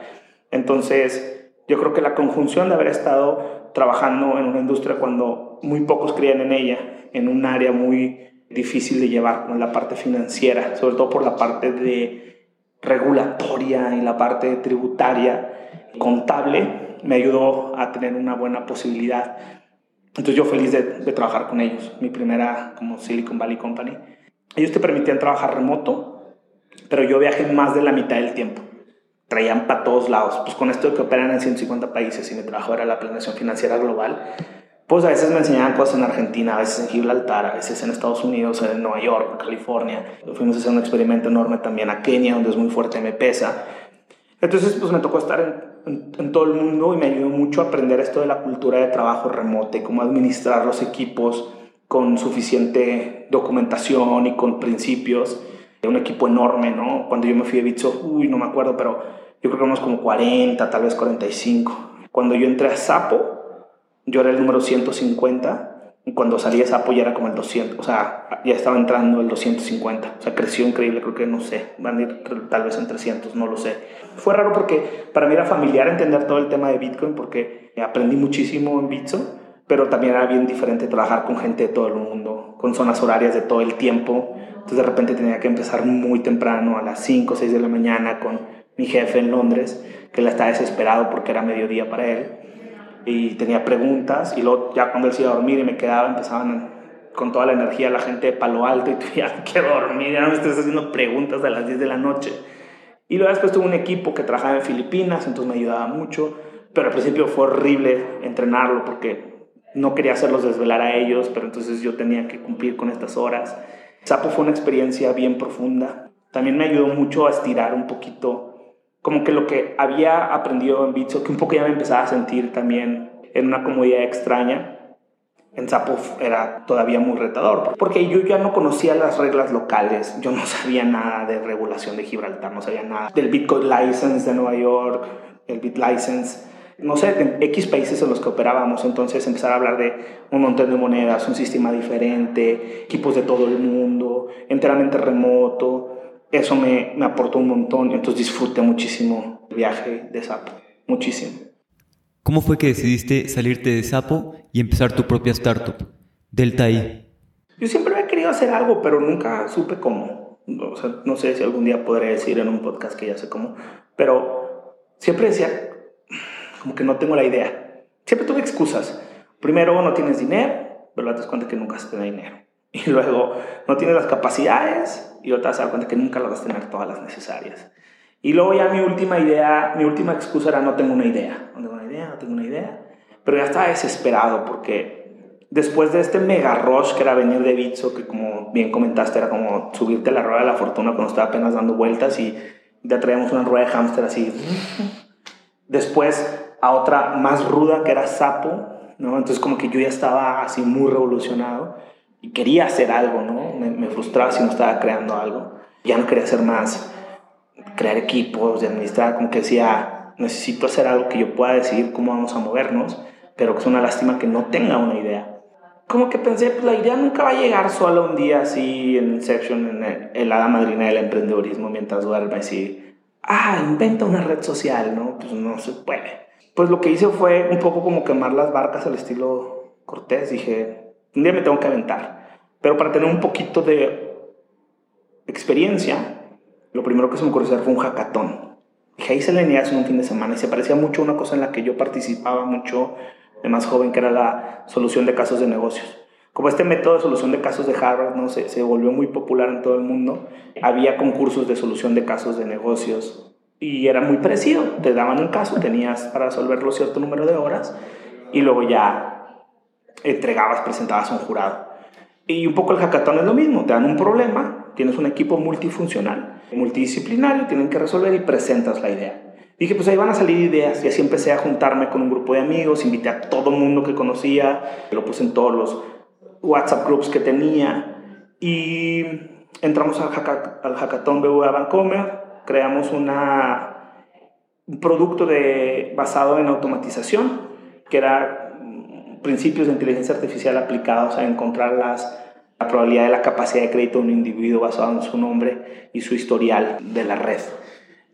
Entonces, yo creo que la conjunción de haber estado trabajando en una industria cuando muy pocos creían en ella, en un área muy difícil de llevar, como la parte financiera, sobre todo por la parte de regulatoria y la parte tributaria, contable, me ayudó a tener una buena posibilidad. Entonces yo feliz de, de, trabajar con ellos, mi primera como Silicon Valley Company. Ellos te permitían trabajar remoto, pero yo viajé más de la mitad del tiempo traían para todos lados. Pues con esto de que operan en 150 países y mi trabajo era la planeación financiera global, pues a veces me enseñaban cosas en Argentina, a veces en Gibraltar, a veces en Estados Unidos, en Nueva York, California. Fuimos a hacer un experimento enorme también a Kenia, donde es muy fuerte M-Pesa. Entonces, pues me tocó estar en, en, todo el mundo y me ayudó mucho a aprender esto de la cultura de trabajo remoto y cómo administrar los equipos con suficiente documentación y con principios. Un equipo enorme, ¿no? Cuando yo me fui de Bitso, uy, no me acuerdo, pero yo creo que unos como 40, tal vez 45. Cuando yo entré a Sapo, yo era el número 150 y cuando salí de Sapo ya era como el 200, o sea, ya estaba entrando el 250, o sea, creció increíble, creo que no sé, van a ir tal vez en 300, no lo sé. Fue raro porque para mí era familiar entender todo el tema de Bitcoin porque aprendí muchísimo en Bitso, pero también era bien diferente trabajar con gente de todo el mundo, con zonas horarias de todo el tiempo. Entonces de repente tenía que empezar muy temprano, a las 5 o 6 de la mañana, con mi jefe en Londres, que él estaba desesperado porque era mediodía para él, y tenía preguntas, y luego ya cuando él se iba a dormir y me quedaba, empezaban con toda la energía la gente de Palo Alto, y tú ya (laughs) que dormir, ya no me estés haciendo preguntas a las 10 de la noche. Y luego después tuve un equipo que trabajaba en Filipinas, entonces me ayudaba mucho, pero al principio fue horrible entrenarlo porque no quería hacerlos desvelar a ellos, pero entonces yo tenía que cumplir con estas horas. Sapo fue una experiencia bien profunda. También me ayudó mucho a estirar un poquito como que lo que había aprendido en Bitso, que un poco ya me empezaba a sentir también en una comodidad extraña, en Sapo era todavía muy retador, porque yo ya no conocía las reglas locales, yo no sabía nada de regulación de Gibraltar, no sabía nada del Bitcoin License de Nueva York, el Bit License, no sé, en X países en los que operábamos, entonces empezar a hablar de un montón de monedas, un sistema diferente, equipos de todo el mundo, enteramente remoto, eso me, me aportó un montón. Entonces disfruté muchísimo el viaje de Sapo, muchísimo. ¿Cómo fue que decidiste salirte de Sapo y empezar tu propia startup, Delta I? Yo siempre había querido hacer algo, pero nunca supe cómo. o sea, no sé si algún día podré decir en un podcast que ya sé cómo, pero siempre decía, como que no tengo la idea. Siempre tuve excusas. Primero, no tienes dinero, pero te das cuenta que nunca vas a tener dinero. (laughs) Y luego, no tienes las capacidades y otra te das cuenta que nunca las vas a tener todas las necesarias. Y luego ya mi última idea, mi última excusa era no tengo una idea. No tengo una idea, no tengo una idea. Pero ya estaba desesperado porque después de este mega rush que era venir de Bitso, que como bien comentaste era como subirte a la rueda de la fortuna cuando estaba apenas dando vueltas y ya traíamos una rueda de hámster así. Después a otra más ruda que era Sapo, ¿no? Entonces como que yo ya estaba así muy revolucionado y quería hacer algo, ¿no? Me, me frustraba si no estaba creando algo. Ya no quería hacer más, crear equipos, de administrar, como que decía, necesito hacer algo que yo pueda decidir cómo vamos a movernos pero que es una lástima que no tenga una idea. Como que pensé, pues la idea nunca va a llegar solo un día así en Inception, en el, la madrina del emprendedorismo, mientras duerme así, ah, inventa una red social, ¿no? Pues no se puede. Pues lo que hice fue un poco como quemar las barcas al estilo Cortés. Dije, un día me tengo que aventar. Pero para tener un poquito de experiencia, lo primero que se me ocurrió hacer fue un hackathon. Dije, hice la idea en un fin de semana y se parecía mucho a una cosa en la que yo participaba mucho de más joven, que era la solución de casos de negocios. Como este método de solución de casos de Harvard ¿no? se, se volvió muy popular en todo el mundo, había concursos de solución de casos de negocios y era muy parecido. Te daban un caso, tenías para resolverlo cierto número de horas y luego ya entregabas, presentabas a un jurado. Y un poco el hackathon es lo mismo, te dan un problema, tienes un equipo multifuncional, multidisciplinario, tienen que resolver y presentas la idea. Dije, pues ahí van a salir ideas y así empecé a juntarme con un grupo de amigos, invité a todo el mundo que conocía, lo puse en todos los WhatsApp groups que tenía y entramos al, al Hackathon BBVA Vancomer, creamos un producto de, basado en automatización, que era principios de inteligencia artificial aplicados a encontrar las, la probabilidad de la capacidad de crédito de un individuo basado en su nombre y su historial de la red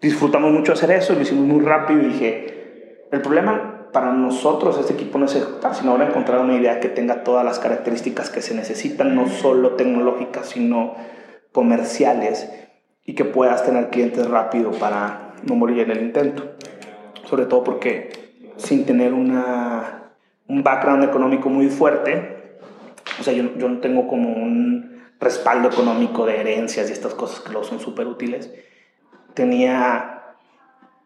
disfrutamos mucho hacer eso, lo hicimos muy rápido y dije, el problema para nosotros, este equipo, no es ejecutar, sino ahora encontrar una idea que tenga todas las características que se necesitan, no solo tecnológicas, sino comerciales, y que puedas tener clientes rápido para no morir en el intento. Sobre todo porque sin tener una, un background económico muy fuerte, o sea, yo, yo no tengo como un respaldo económico de herencias y estas cosas que lo son súper útiles tenía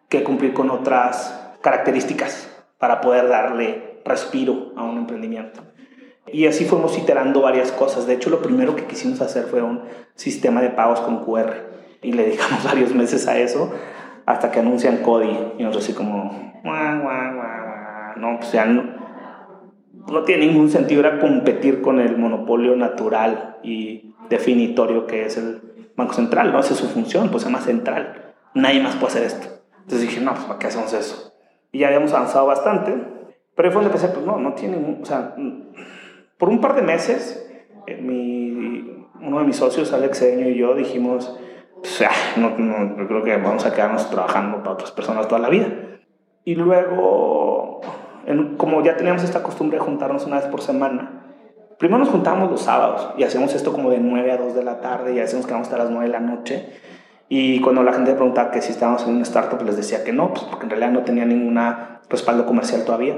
que cumplir con otras características para poder darle respiro a un emprendimiento. Y así fuimos iterando varias cosas. De hecho, lo primero que quisimos hacer fue un sistema de pagos con QR. Y le dedicamos (laughs) varios meses a eso hasta que anuncian Cody. Y nos así como, no, pues ya no, no tiene ningún sentido era competir con el monopolio natural y definitorio que es el Banco Central, no hace su función, pues es más central. Nadie más puede hacer esto. Entonces dije, no, pues ¿para qué hacemos eso? Y ya habíamos avanzado bastante, pero fue donde pensé, pues no, no tiene, o sea, por un par de meses, eh, mi, uno de mis socios, Alex Cedeño y yo dijimos, pues, ya, no, no, yo creo que vamos a quedarnos trabajando para otras personas toda la vida. Y luego, como ya teníamos esta costumbre de juntarnos una vez por semana, Primero nos juntábamos los sábados y hacíamos esto como de 9 a 2 de la tarde y hacíamos que vamos hasta las 9 de la noche. Y cuando la gente preguntaba que si estábamos en una startup, les decía que no, pues porque en realidad no tenía ningún respaldo comercial todavía.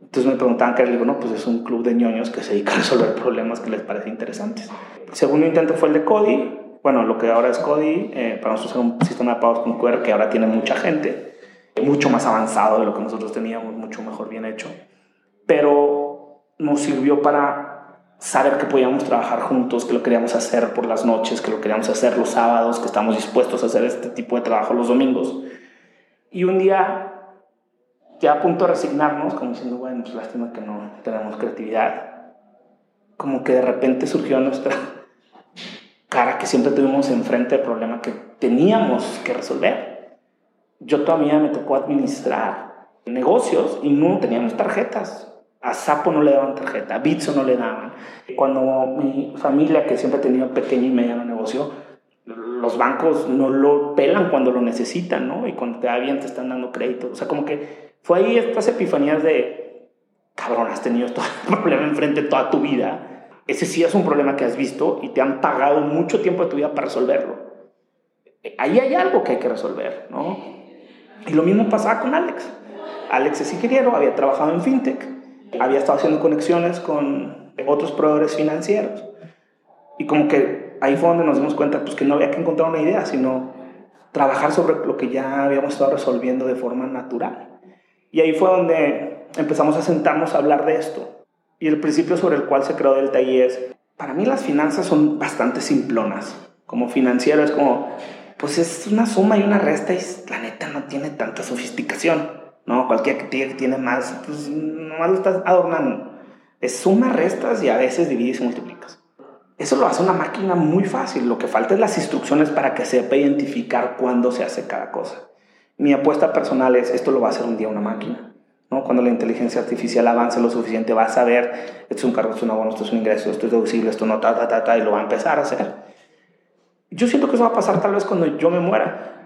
Entonces me preguntaban que le digo, no, pues es un club de ñoños que se dedica a resolver problemas que les parecen interesantes. El segundo intento fue el de Cody. Bueno, lo que ahora es Cody, eh, para nosotros es un sistema de pagos con QR que ahora tiene mucha gente, mucho más avanzado de lo que nosotros teníamos, mucho mejor bien hecho. Pero nos sirvió para saber que podíamos trabajar juntos, que lo queríamos hacer por las noches, que lo queríamos hacer los sábados, que estamos dispuestos a hacer este tipo de trabajo los domingos. Y un día, ya a punto de resignarnos, como diciendo, bueno, pues lástima que no tenemos creatividad, como que de repente surgió nuestra (laughs) cara que siempre tuvimos enfrente del problema que teníamos que resolver. Yo todavía me tocó administrar negocios y no teníamos tarjetas. A Sapo no le daban tarjeta, a Bitso no le daban. Cuando mi familia, que siempre ha tenido pequeño y mediano negocio, los bancos no lo pelan cuando lo necesitan, ¿no? Y cuando te va bien te están dando crédito. O sea, como que fue ahí estas epifanías de, cabrón, has tenido este (laughs) problema enfrente toda tu vida. ese sí es un problema que has visto y te han pagado mucho tiempo de tu vida para resolverlo. Ahí hay algo que hay que resolver, ¿no? Y lo mismo pasaba con Alex. Alex es ingeniero, había trabajado en fintech, había estado haciendo conexiones con otros proveedores financieros. Y como que ahí fue donde nos dimos cuenta pues, que no había que encontrar una idea, sino trabajar sobre lo que ya habíamos estado resolviendo de forma natural. Y ahí fue donde empezamos a sentarnos a hablar de esto. Y el principio sobre el cual se creó Delta I es, para mí las finanzas son bastante simplonas. Como financiero es como, pues es una suma y una resta y la tiene tanta sofisticación. ¿no? Cualquiera que que tiene más, pues nomás lo estás adornando. Es suma, restas y a veces divides y multiplicas. Eso lo hace una máquina muy fácil. Lo que falta es las instrucciones para que sepa identificar cuándo se hace cada cosa. Mi apuesta personal es, esto lo va a hacer un día una máquina. ¿no? Cuando la inteligencia artificial avance lo suficiente, va a saber, esto es un cargo, esto es un abono, esto es un ingreso, esto es deducible, esto no, ta, ta, ta, ta, y lo va a empezar a hacer. Yo siento que eso va a pasar tal vez cuando yo me muera,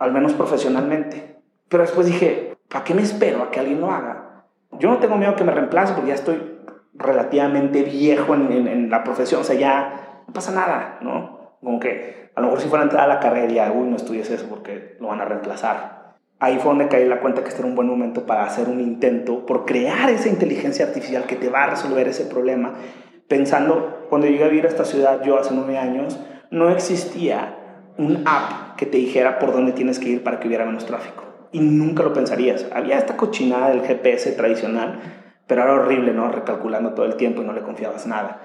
al menos profesionalmente. Pero después dije, ¿para qué me espero a que alguien lo haga? Yo no tengo miedo que me reemplace porque ya estoy relativamente viejo en, la profesión, o sea, ya no pasa nada, ¿no? Como que a lo mejor si fuera a entrar a la carrera ya, uy, no estudies eso porque lo van a reemplazar. Ahí fue donde caí la cuenta que este era un buen momento para hacer un intento por crear esa inteligencia artificial que te va a resolver ese problema. Pensando, cuando llegué a vivir a esta ciudad, yo hace nueve años, no existía un app que te dijera por dónde tienes que ir para que hubiera menos tráfico. Y nunca lo pensarías. Había esta cochinada del GPS tradicional, pero era horrible, ¿no? Recalculando todo el tiempo y no le confiabas nada.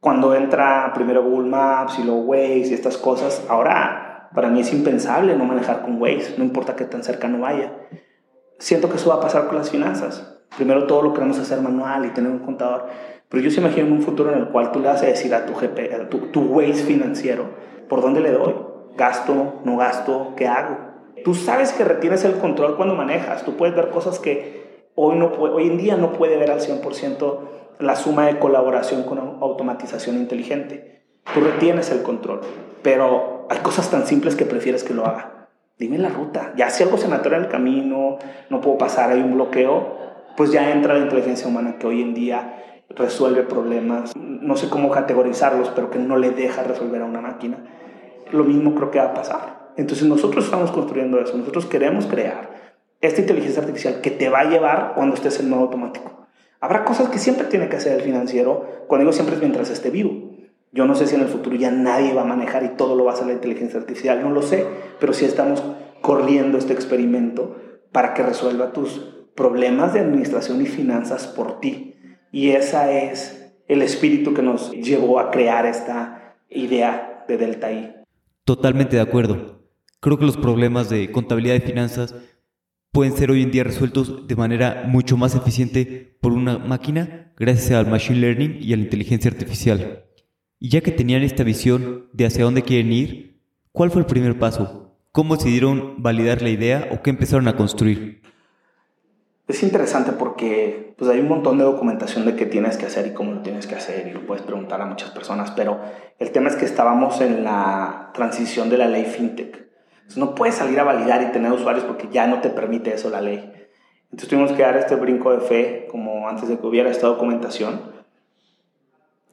Cuando entra primero Google Maps y luego Waze y estas cosas, ahora para mí es impensable no manejar con Waze, no importa qué tan cercano vaya. Siento que eso va a pasar con las finanzas. Primero todo lo queremos hacer manual y tener un contador pero yo se imagino un futuro en el cual tú le vas a decir a tu, GP, tu, tu Waze financiero, ¿por dónde le doy? ¿Gasto? ¿No gasto? ¿Qué hago? Tú sabes que retienes el control cuando manejas. Tú puedes ver cosas que hoy, no, hoy en día no puede ver al 100% la suma de colaboración con automatización inteligente. Tú retienes el control, pero hay cosas tan simples que prefieres que lo haga. Dime la ruta. Ya si algo se me atora en el camino, no puedo pasar, hay un bloqueo, pues ya entra la inteligencia humana que hoy en día resuelve problemas, no sé cómo categorizarlos, pero que no le deja resolver a una máquina. Lo mismo creo que va a pasar. Entonces nosotros estamos construyendo eso, nosotros queremos crear esta inteligencia artificial que te va a llevar cuando estés en modo automático. Habrá cosas que siempre tiene que hacer el financiero, cuando digo siempre es mientras esté vivo. Yo no sé si en el futuro ya nadie va a manejar y todo lo va a hacer la inteligencia artificial, no lo sé, pero sí estamos corriendo este experimento para que resuelva tus problemas de administración y finanzas por ti y ese es el espíritu que nos llevó a crear esta idea de Delta I. Totalmente de acuerdo. Creo que los problemas de contabilidad y finanzas pueden ser hoy en día resueltos de manera mucho más eficiente por una máquina gracias al machine learning y a la inteligencia artificial. Y ya que tenían esta visión de hacia dónde quieren ir, ¿cuál fue el primer paso? ¿Cómo decidieron validar la idea o qué empezaron a construir? Es interesante porque pues hay un montón de documentación de qué tienes que hacer y cómo lo tienes que hacer y lo puedes preguntar a muchas personas, pero el tema es que estábamos en la transición de la ley FinTech. Entonces, no puedes salir a validar y tener usuarios porque ya no te permite eso la ley. Entonces tuvimos que dar este brinco de fe como antes de que hubiera esta documentación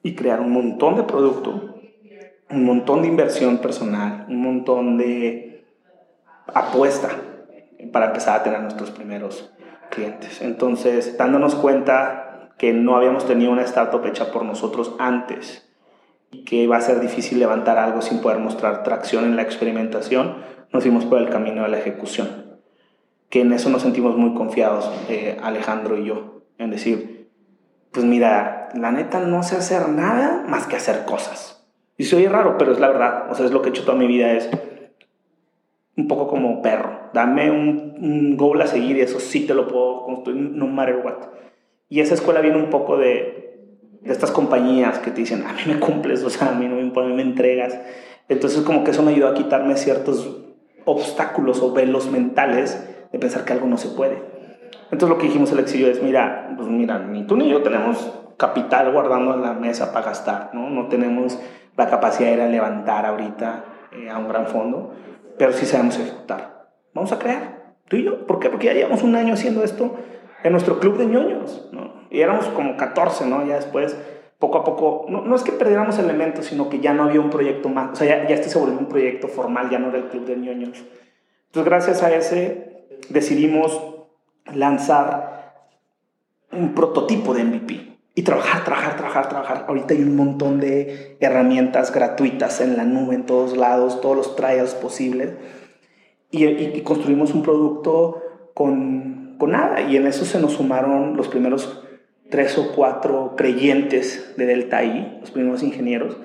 y crear un montón de producto, un montón de inversión personal, un montón de apuesta para empezar a tener nuestros primeros clientes. Entonces, dándonos cuenta que no habíamos tenido una startup hecha por nosotros antes y que iba a ser difícil levantar algo sin poder mostrar tracción en la experimentación, nos fuimos por el camino de la ejecución. Que en eso nos sentimos muy confiados, eh, Alejandro y yo, en decir, pues mira, la neta no sé hacer nada más que hacer cosas. Y se oye raro, pero es la verdad. O sea, es lo que he hecho toda mi vida, es un poco como perro. Dame un, un, goal a seguir y eso sí te lo puedo construir no matter what. Y esa escuela viene un poco de, de estas compañías que te dicen, a mí me cumples, o sea, a mí no me, a mí me entregas. Entonces como que eso me ayudó a quitarme ciertos obstáculos o velos mentales de pensar que algo no se puede. Entonces lo que dijimos el exilio es, mira, pues mira, ni tú ni yo tenemos capital guardando en la mesa para gastar, ¿no? No tenemos la capacidad de levantar ahorita eh, a un gran fondo pero sí sabemos ejecutar. Vamos a crear, tú y yo. ¿Por qué? Porque ya llevamos un año haciendo esto en nuestro club de ñoños, ¿no? Y éramos como 14, ¿no? Ya después poco a poco, no, no, es que perdiéramos elementos, sino que ya no había un proyecto más, o sea, ya, ya este se volvió un proyecto formal, ya no era el Club de ñoños. Entonces, gracias a ese, decidimos lanzar un prototipo de MVP y trabajar, trabajar, trabajar, trabajar. Ahorita hay un montón de herramientas gratuitas en la nube, en todos lados, todos los trials posibles. Y, y, construimos un producto con, con nada. Y en eso se nos sumaron los primeros tres o cuatro creyentes de Delta I, los primeros ingenieros,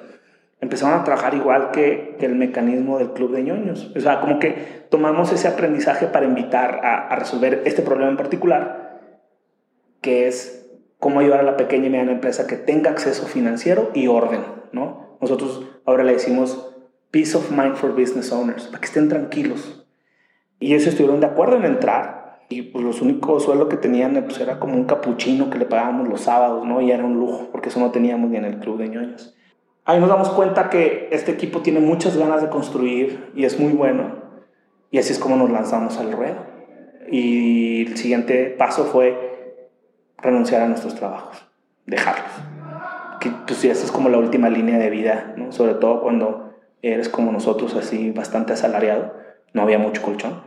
empezaron a trabajar igual que, el mecanismo del club de ñoños. O sea, como que tomamos ese aprendizaje para invitar a, a, resolver este problema en particular, que es cómo ayudar a la pequeña y mediana empresa que tenga acceso financiero y orden, ¿no? Nosotros ahora le decimos peace of mind for business owners, para que estén tranquilos. Y ellos estuvieron de acuerdo en entrar y pues los únicos sueldos que tenían pues era como un capuchino que le pagábamos los sábados, ¿no? Y era un lujo, porque eso no teníamos ni en el club de ñoños. Ahí nos damos cuenta que este equipo tiene muchas ganas de construir y es muy bueno. Y así es como nos lanzamos al ruedo. Y el siguiente paso fue renunciar a nuestros trabajos, dejarlos. Que pues esa es como la última línea de vida, ¿no? Sobre todo cuando eres como nosotros, así bastante asalariado. No había mucho colchón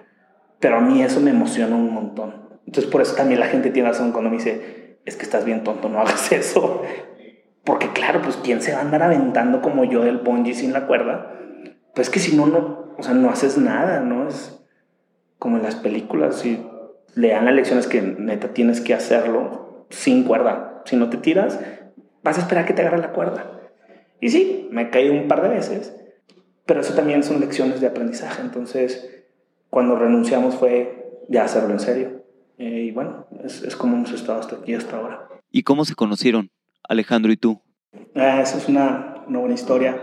pero a mí eso me emociona un montón. Entonces por eso también la gente tiene razón cuando me dice, es que estás bien tonto, no (laughs) hagas eso. Porque claro, pues ¿quién se va a andar aventando como yo del bungee sin la cuerda? Pues que si no, no, o sea, no haces nada, ¿no? Es como en las películas, si le dan las lecciones que neta tienes que hacerlo sin cuerda. Si no te tiras, vas a esperar que te agarre la cuerda. Y sí, me caí un par de veces, pero eso también son lecciones de aprendizaje. Entonces, cuando renunciamos fue ya hacerlo en serio. Eh, y bueno, es, es, como hemos estado hasta aquí, hasta ahora. ¿Y cómo se conocieron, Alejandro y tú? Ah, esa es una, una buena historia.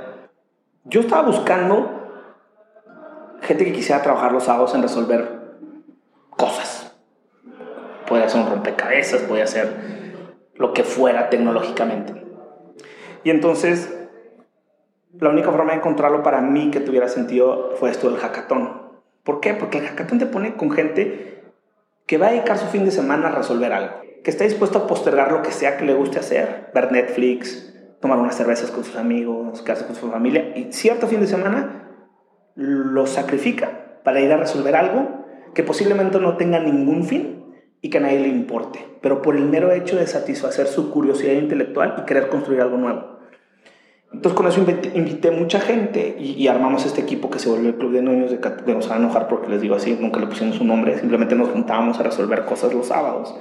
Yo estaba buscando gente que quisiera trabajar los sábados en resolver cosas. Puede ser un rompecabezas, puede ser lo que fuera tecnológicamente. Y entonces, la única forma de encontrarlo para mí que tuviera sentido fue esto del hackathon. ¿Por qué? Porque el hackathon te pone con gente que va a dedicar su fin de semana a resolver algo, que está dispuesto a postergar lo que sea que le guste hacer, ver Netflix, tomar unas cervezas con sus amigos, quedarse con su familia, y cierto fin de semana lo sacrifica para ir a resolver algo que posiblemente no tenga ningún fin y que a nadie le importe, pero por el mero hecho de satisfacer su curiosidad intelectual y querer construir algo nuevo. Entonces con eso invité, mucha gente y, armamos este equipo que se volvió el Club de Niños de, de Nos a enojar porque les digo así, nunca le pusimos un nombre, simplemente nos juntábamos a resolver cosas los sábados.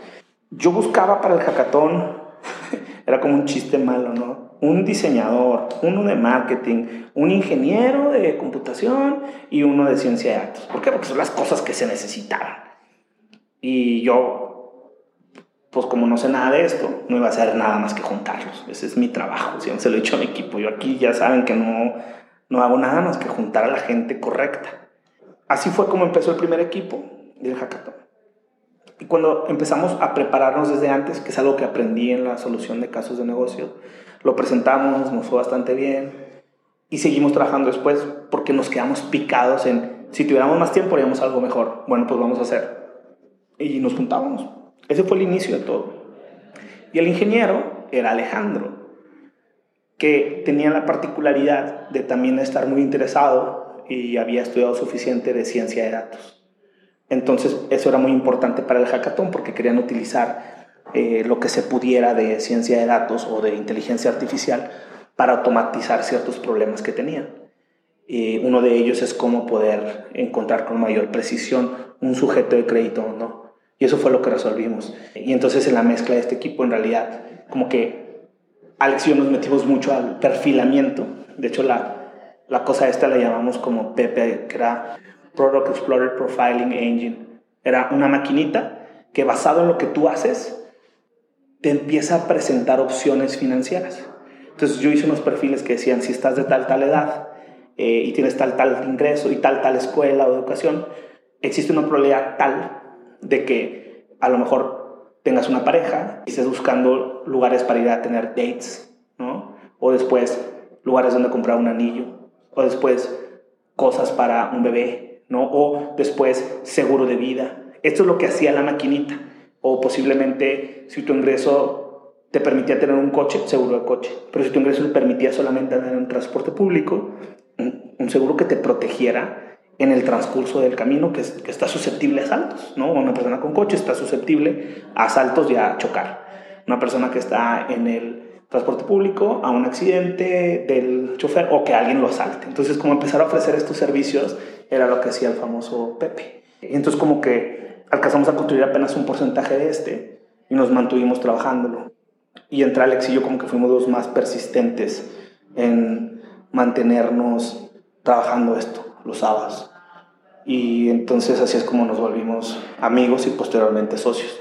Yo buscaba para el hackathon, (laughs) era como un chiste malo, ¿no? Un diseñador, uno de marketing, un ingeniero de computación y uno de ciencia de datos. ¿Por qué? Porque son las cosas que se necesitaban. Y yo pues como no sé nada de esto, no iba a hacer nada más que juntarlos. Ese es mi trabajo, siempre se lo he dicho a mi equipo. Yo aquí ya saben que no, no hago nada más que juntar a la gente correcta. Así fue como empezó el primer equipo del hackathon. Y cuando empezamos a prepararnos desde antes, que es algo que aprendí en la solución de casos de negocio, lo presentamos, nos fue bastante bien y seguimos trabajando después porque nos quedamos picados en si tuviéramos más tiempo haríamos algo mejor. Bueno, pues vamos a hacer. Y nos juntábamos ese fue el inicio de todo. Y el ingeniero era Alejandro, que tenía la particularidad de también estar muy interesado y había estudiado suficiente de ciencia de datos. Entonces eso era muy importante para el hackathon porque querían utilizar eh, lo que se pudiera de ciencia de datos o de inteligencia artificial para automatizar ciertos problemas que tenían. uno de ellos es cómo poder encontrar con mayor precisión un sujeto de crédito o no. Y eso fue lo que resolvimos. Y entonces en la mezcla de este equipo, en realidad, como que Alex y yo nos metimos mucho al perfilamiento. De hecho, la, la cosa esta la llamamos como PP, que era Product Explorer Profiling Engine. Era una maquinita que basado en lo que tú haces, te empieza a presentar opciones financieras. Entonces yo hice unos perfiles que decían, si estás de tal, tal edad eh, y tienes tal, tal ingreso y tal, tal escuela o educación, existe una probabilidad tal de que a lo mejor tengas una pareja y estés buscando lugares para ir a tener dates, ¿no? O después lugares donde comprar un anillo, o después cosas para un bebé, ¿no? O después seguro de vida. Esto es lo que hacía la maquinita. O posiblemente si tu ingreso te permitía tener un coche, seguro de coche. Pero si tu ingreso te permitía solamente tener un transporte público, un, seguro que te protegiera en el transcurso del camino que, que, está susceptible a asaltos, ¿no? Una persona con coche está susceptible a asaltos y a chocar. Una persona que está en el transporte público a un accidente del chofer o que alguien lo asalte. Entonces, como empezar a ofrecer estos servicios era lo que hacía el famoso Pepe. Y entonces, como que alcanzamos a construir apenas un porcentaje de este y nos mantuvimos trabajándolo y entre Alex y yo como que fuimos los más persistentes en mantenernos trabajando esto, los sábados. Y entonces así es como nos volvimos amigos y posteriormente socios.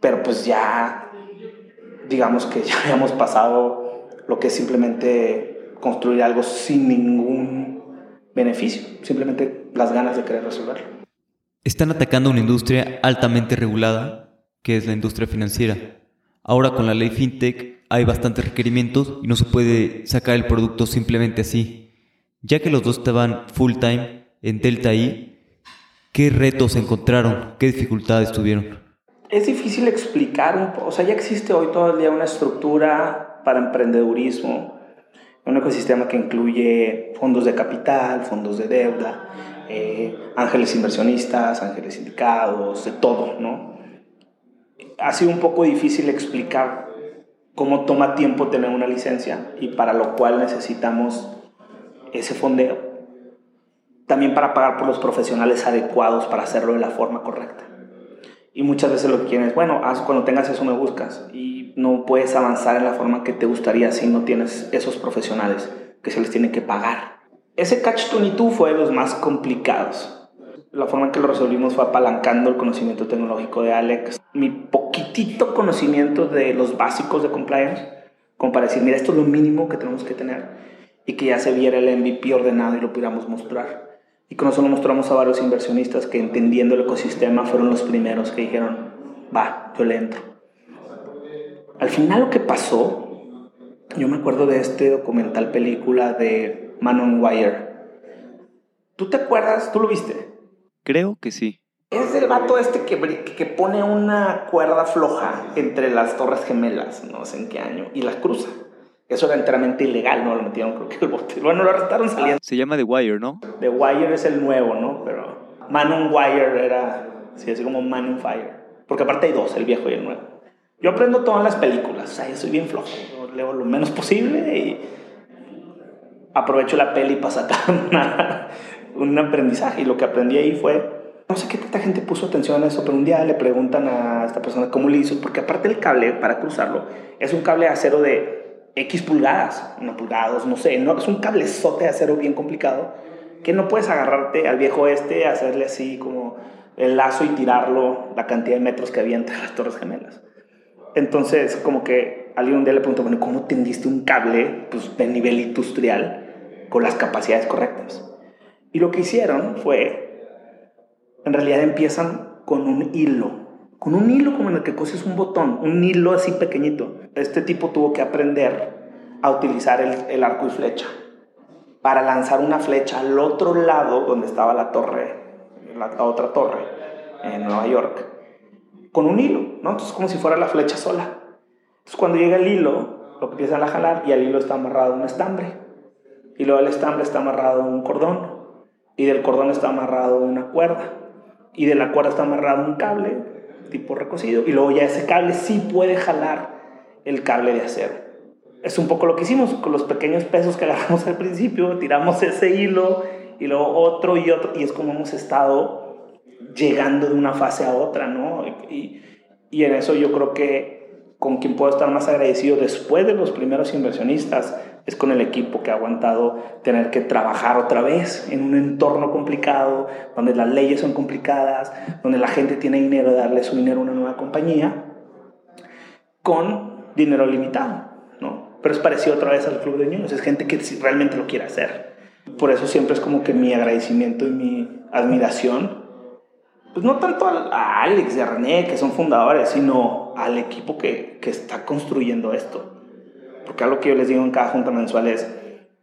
Pero pues ya, digamos que ya (laughs) habíamos pasado lo que es simplemente construir algo sin ningún beneficio, simplemente las ganas de querer resolverlo. Están atacando una industria altamente regulada, que es la industria financiera Ahora con la ley FinTech hay bastantes requerimientos y no se puede sacar el producto simplemente así. Ya que los dos estaban full time en Delta I, ¿qué retos encontraron? ¿Qué dificultades tuvieron? Es difícil explicar, o sea, ya existe hoy día una estructura para emprendedurismo, un ecosistema que incluye fondos de capital, fondos de deuda, eh, ángeles inversionistas, ángeles sindicados, de todo, ¿no? ha sido un poco difícil explicar cómo toma tiempo tener una licencia y para lo cual necesitamos ese fondeo. También para pagar por los profesionales adecuados para hacerlo de la forma correcta. Y muchas veces lo que quieren es, bueno, cuando tengas eso me buscas y no puedes avanzar en la forma que te gustaría si no tienes esos profesionales que se les tiene que pagar. Ese catch 22 fue de los más complicados la forma en que lo resolvimos fue apalancando el conocimiento tecnológico de Alex, mi poquitito conocimiento de los básicos de compliance, como para decir, mira, esto es lo mínimo que tenemos que tener y que ya se viera el MVP ordenado y lo pudiéramos mostrar. Y con eso lo mostramos a varios inversionistas que entendiendo el ecosistema fueron los primeros que dijeron, va, yo le entro. Al final lo que pasó, yo me acuerdo de este documental película de Man on Wire. ¿Tú te acuerdas? ¿Tú lo viste? Creo que sí. Es el vato este que, que pone una cuerda floja entre las torres gemelas, no sé en qué año, y las cruza. Eso era enteramente ilegal, ¿no? Lo metieron, creo que el bote. (laughs) Bueno, lo arrestaron saliendo. Se llama The Wire, ¿no? The Wire es el nuevo, ¿no? Pero Man on Wire era, sí, así como Man on Fire. Porque aparte hay dos, el viejo y el nuevo. Yo aprendo todas las películas, o sea, yo soy bien flojo. Yo leo lo menos posible y aprovecho la peli para sacar (laughs) una, un aprendizaje y lo que aprendí ahí fue, no sé qué tanta gente puso atención a eso, pero un día le preguntan a esta persona cómo le hizo, porque aparte el cable para cruzarlo es un cable de acero de X pulgadas, no pulgadas, no sé, no, es un cablezote de acero bien complicado que no puedes agarrarte al viejo este, hacerle así como el lazo y tirarlo la cantidad de metros que había entre las torres gemelas. Entonces, como que alguien un día le preguntó, bueno, ¿cómo tendiste un cable pues, de nivel industrial con las capacidades correctas? Y lo que hicieron fue, en realidad empiezan con un hilo, con un hilo como en el que coses un botón, un hilo así pequeñito. Este tipo tuvo que aprender a utilizar el, arco y flecha para lanzar una flecha al otro lado donde estaba la torre, la, otra torre en Nueva York, con un hilo, ¿no? Entonces como si fuera la flecha sola. Entonces cuando llega el hilo, lo empiezan a jalar y al hilo está amarrado un estambre. Y luego al estambre está amarrado un cordón y del cordón está amarrado una cuerda y de la cuerda está amarrado un cable tipo recocido y luego ya ese cable sí puede jalar el cable de acero. Es un poco lo que hicimos con los pequeños pesos que agarramos (laughs) al principio, tiramos ese hilo y luego otro y otro y es como hemos estado llegando de una fase a otra, ¿no? Y, y en eso yo creo que con quien puedo estar más agradecido después de los primeros inversionistas es con el equipo que ha aguantado tener que trabajar otra vez en un entorno complicado, donde las leyes son complicadas, donde la gente tiene dinero darle su dinero a una nueva compañía, con dinero limitado, ¿no? Pero es parecido otra vez al Club de Niños, es gente que realmente lo quiere hacer. Por eso siempre es como que mi agradecimiento y mi admiración, pues no tanto a Alex y a René, que son fundadores, sino al equipo que, que está construyendo esto porque algo que yo les digo en cada junta mensual es,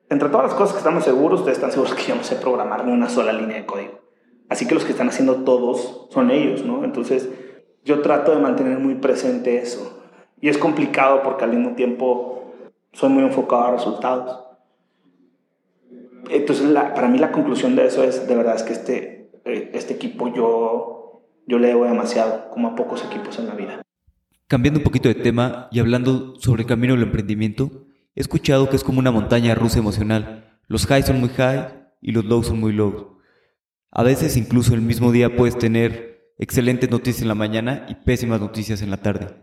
entre todas las cosas que estamos seguros, ustedes están seguros que yo no sé programar ni una sola línea de código. Así que los que están haciendo todos son ellos, ¿no? Entonces, yo trato de mantener muy presente eso. Y es complicado porque al mismo tiempo soy muy enfocado a resultados. Entonces, para mí la conclusión de eso es, de verdad, es que este, eh, este equipo yo, yo le debo demasiado, como a pocos equipos en la vida. Cambiando un poquito de tema y hablando sobre el camino del emprendimiento, he escuchado que es como una montaña rusa emocional. Los highs son muy high y los lows son muy low. A veces incluso el mismo día puedes tener excelentes noticias en la mañana y pésimas noticias en la tarde.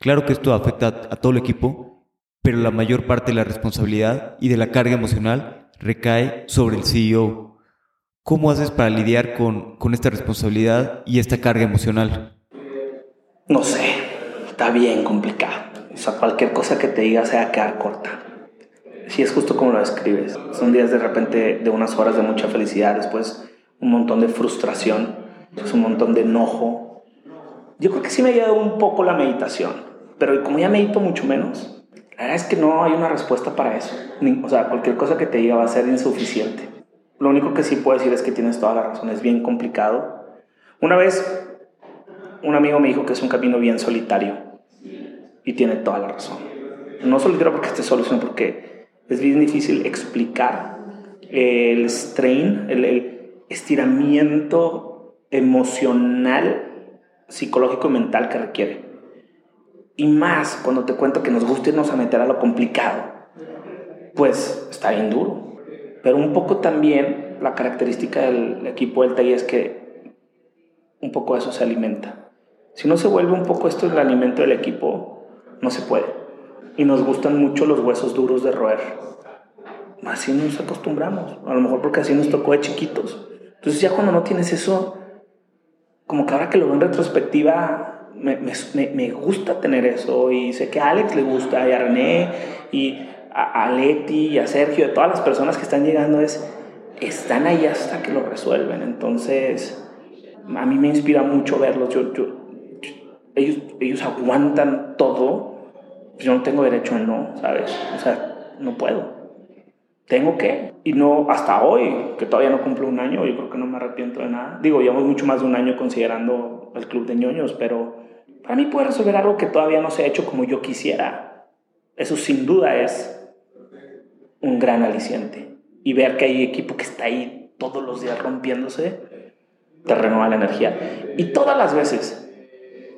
Claro que esto afecta a todo el equipo, pero la mayor parte de la responsabilidad y de la carga emocional recae sobre el CEO. ¿Cómo haces para lidiar con, con esta responsabilidad y esta carga emocional? No sé, está bien complicado. O sea, cualquier cosa que te diga se va a quedar corta. Si es justo como lo describes. Son días de repente de unas horas de mucha felicidad, después un montón de frustración, un montón de enojo. Yo creo que sí me ha ayudado un poco la meditación, pero como ya medito mucho menos, la verdad es que no hay una respuesta para eso. O sea, cualquier cosa que te diga va a ser insuficiente. Lo único que sí puedo decir es que tienes toda la razón, es bien complicado. Una vez un amigo me dijo que es un camino bien solitario y tiene toda la razón. No solitario porque esté solo, sino porque es bien difícil explicar el strain, el, el estiramiento emocional, psicológico y mental que requiere. Y más cuando te cuento que nos gusta irnos a meter a lo complicado, pues está bien duro. Pero un poco también la característica del equipo del TAI es que un poco eso se alimenta. Si no se vuelve un poco esto el alimento del equipo, no se puede. Y nos gustan mucho los huesos duros de roer. Así nos acostumbramos. A lo mejor porque así nos tocó de chiquitos. Entonces ya cuando no tienes eso, como que ahora que lo veo en retrospectiva, me, me, me, gusta tener eso y sé que a Alex le gusta y a René y a, a, Leti y a Sergio, de todas las personas que están llegando, es, están ahí hasta que lo resuelven. Entonces, a mí me inspira mucho verlos. Yo, yo, ellos, ellos aguantan todo, yo no tengo derecho a no, ¿sabes? O sea, no puedo tengo que. Y no hasta hoy, que todavía no cumplo un año, yo creo que no me arrepiento de nada. Digo, llevamos mucho más de un año considerando el club de ñoños, pero para mí puede resolver algo que todavía no se ha hecho como yo quisiera. Eso sin duda es un gran aliciente. Y ver que hay equipo que está ahí todos los días rompiéndose, te renueva la energía. Y todas las veces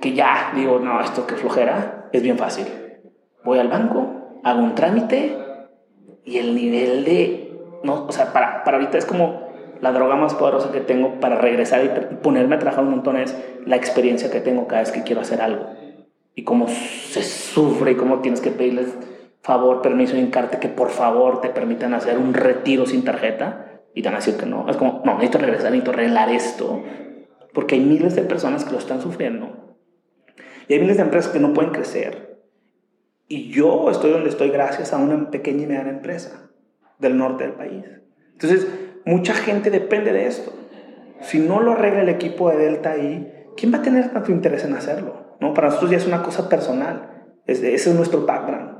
que ya digo, no, esto que flojera, es bien fácil. Voy al banco, hago un trámite y el nivel de, no, o sea, para, para ahorita es como la droga más poderosa que tengo para regresar y ponerme a trabajar un montón es la experiencia que tengo cada vez que quiero hacer algo. Y cómo se sufre y cómo tienes que pedirles favor, permiso y encarte que por favor te permitan hacer un retiro sin tarjeta y te van a decir que no. Es como, no, necesito regresar, necesito arreglar esto. Porque hay miles de personas que lo están sufriendo. Y hay miles de empresas que no pueden crecer y yo estoy donde estoy gracias a una pequeña y mediana empresa del norte del país. Entonces, mucha gente depende de esto. Si no lo arregla el equipo de Delta ahí, ¿quién va a tener tanto interés en hacerlo? ¿No? Para nosotros ya es una cosa personal. Ese es nuestro background.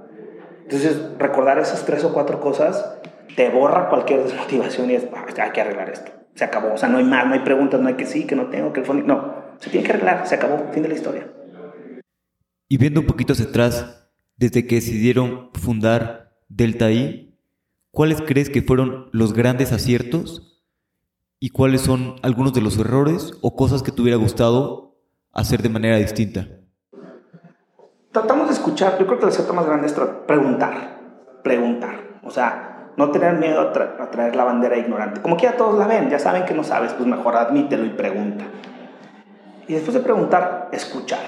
Entonces, recordar esas tres o cuatro cosas te borra cualquier desmotivación y es, ah, hay que arreglar esto. Se acabó. O sea, no hay más, no hay preguntas, no hay que sí, que no tengo, que el fondo. No, se tiene que arreglar, se acabó, fin de la historia. Y viendo un poquito hacia atrás, desde que decidieron fundar Delta I, ¿cuáles crees que fueron los grandes aciertos y cuáles son algunos de los errores o cosas que te hubiera gustado hacer de manera distinta? Tratamos de escuchar, yo creo que el acierto más grande es preguntar, preguntar, o sea, no tener miedo a, traer la bandera ignorante. Como que ya todos la ven, ya saben que no sabes, pues mejor admítelo y pregunta. Y después de preguntar, escuchar.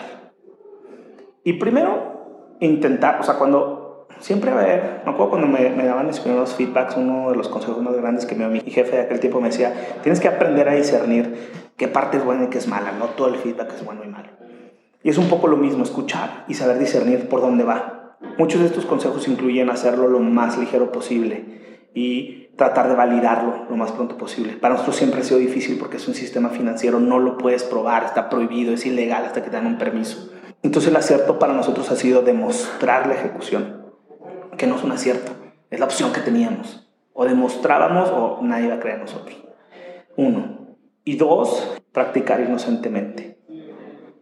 Y primero, intentar, o sea, cuando siempre a ver, me acuerdo cuando me, me, daban mis primeros feedbacks, uno de los consejos más grandes que me dio mi jefe de aquel tiempo me decía, tienes que aprender a discernir qué parte es buena y qué es mala, no todo el feedback es bueno y malo. Y es un poco lo mismo, escuchar y saber discernir por dónde va. Muchos de estos consejos incluyen hacerlo lo más ligero posible y tratar de validarlo lo más pronto posible. Para nosotros siempre ha sido difícil porque es un sistema financiero, no lo puedes probar, está prohibido, es ilegal hasta que te dan un permiso. Entonces el acierto para nosotros ha sido demostrar la ejecución, que no es un acierto, es la opción que teníamos. O demostrábamos o nadie va a creer en nosotros. Uno. Y dos, practicar inocentemente.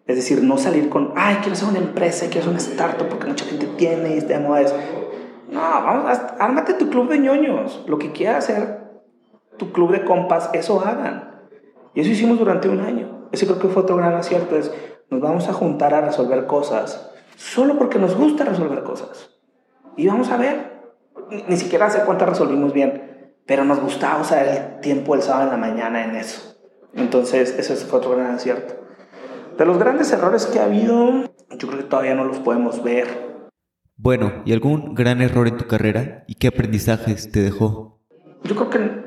Es decir, no salir con, ay, quiero hacer una empresa, quiero hacer una startup porque mucha gente tiene y está de moda eso. No, vamos, ármate tu club de ñoños. Lo que quieras hacer tu club de compas, eso hagan. Y eso hicimos durante un año. Ese creo que fue otro gran acierto. Es, nos vamos a juntar a resolver cosas solo porque nos gusta resolver cosas. Y vamos a ver. Ni, siquiera sé cuántas resolvimos bien, pero nos gustaba usar el tiempo el sábado en la mañana en eso. Entonces, ese fue otro gran acierto. De los grandes errores que ha habido, yo creo que todavía no los podemos ver. Bueno, ¿y algún gran error en tu carrera y qué aprendizajes te dejó? Yo creo que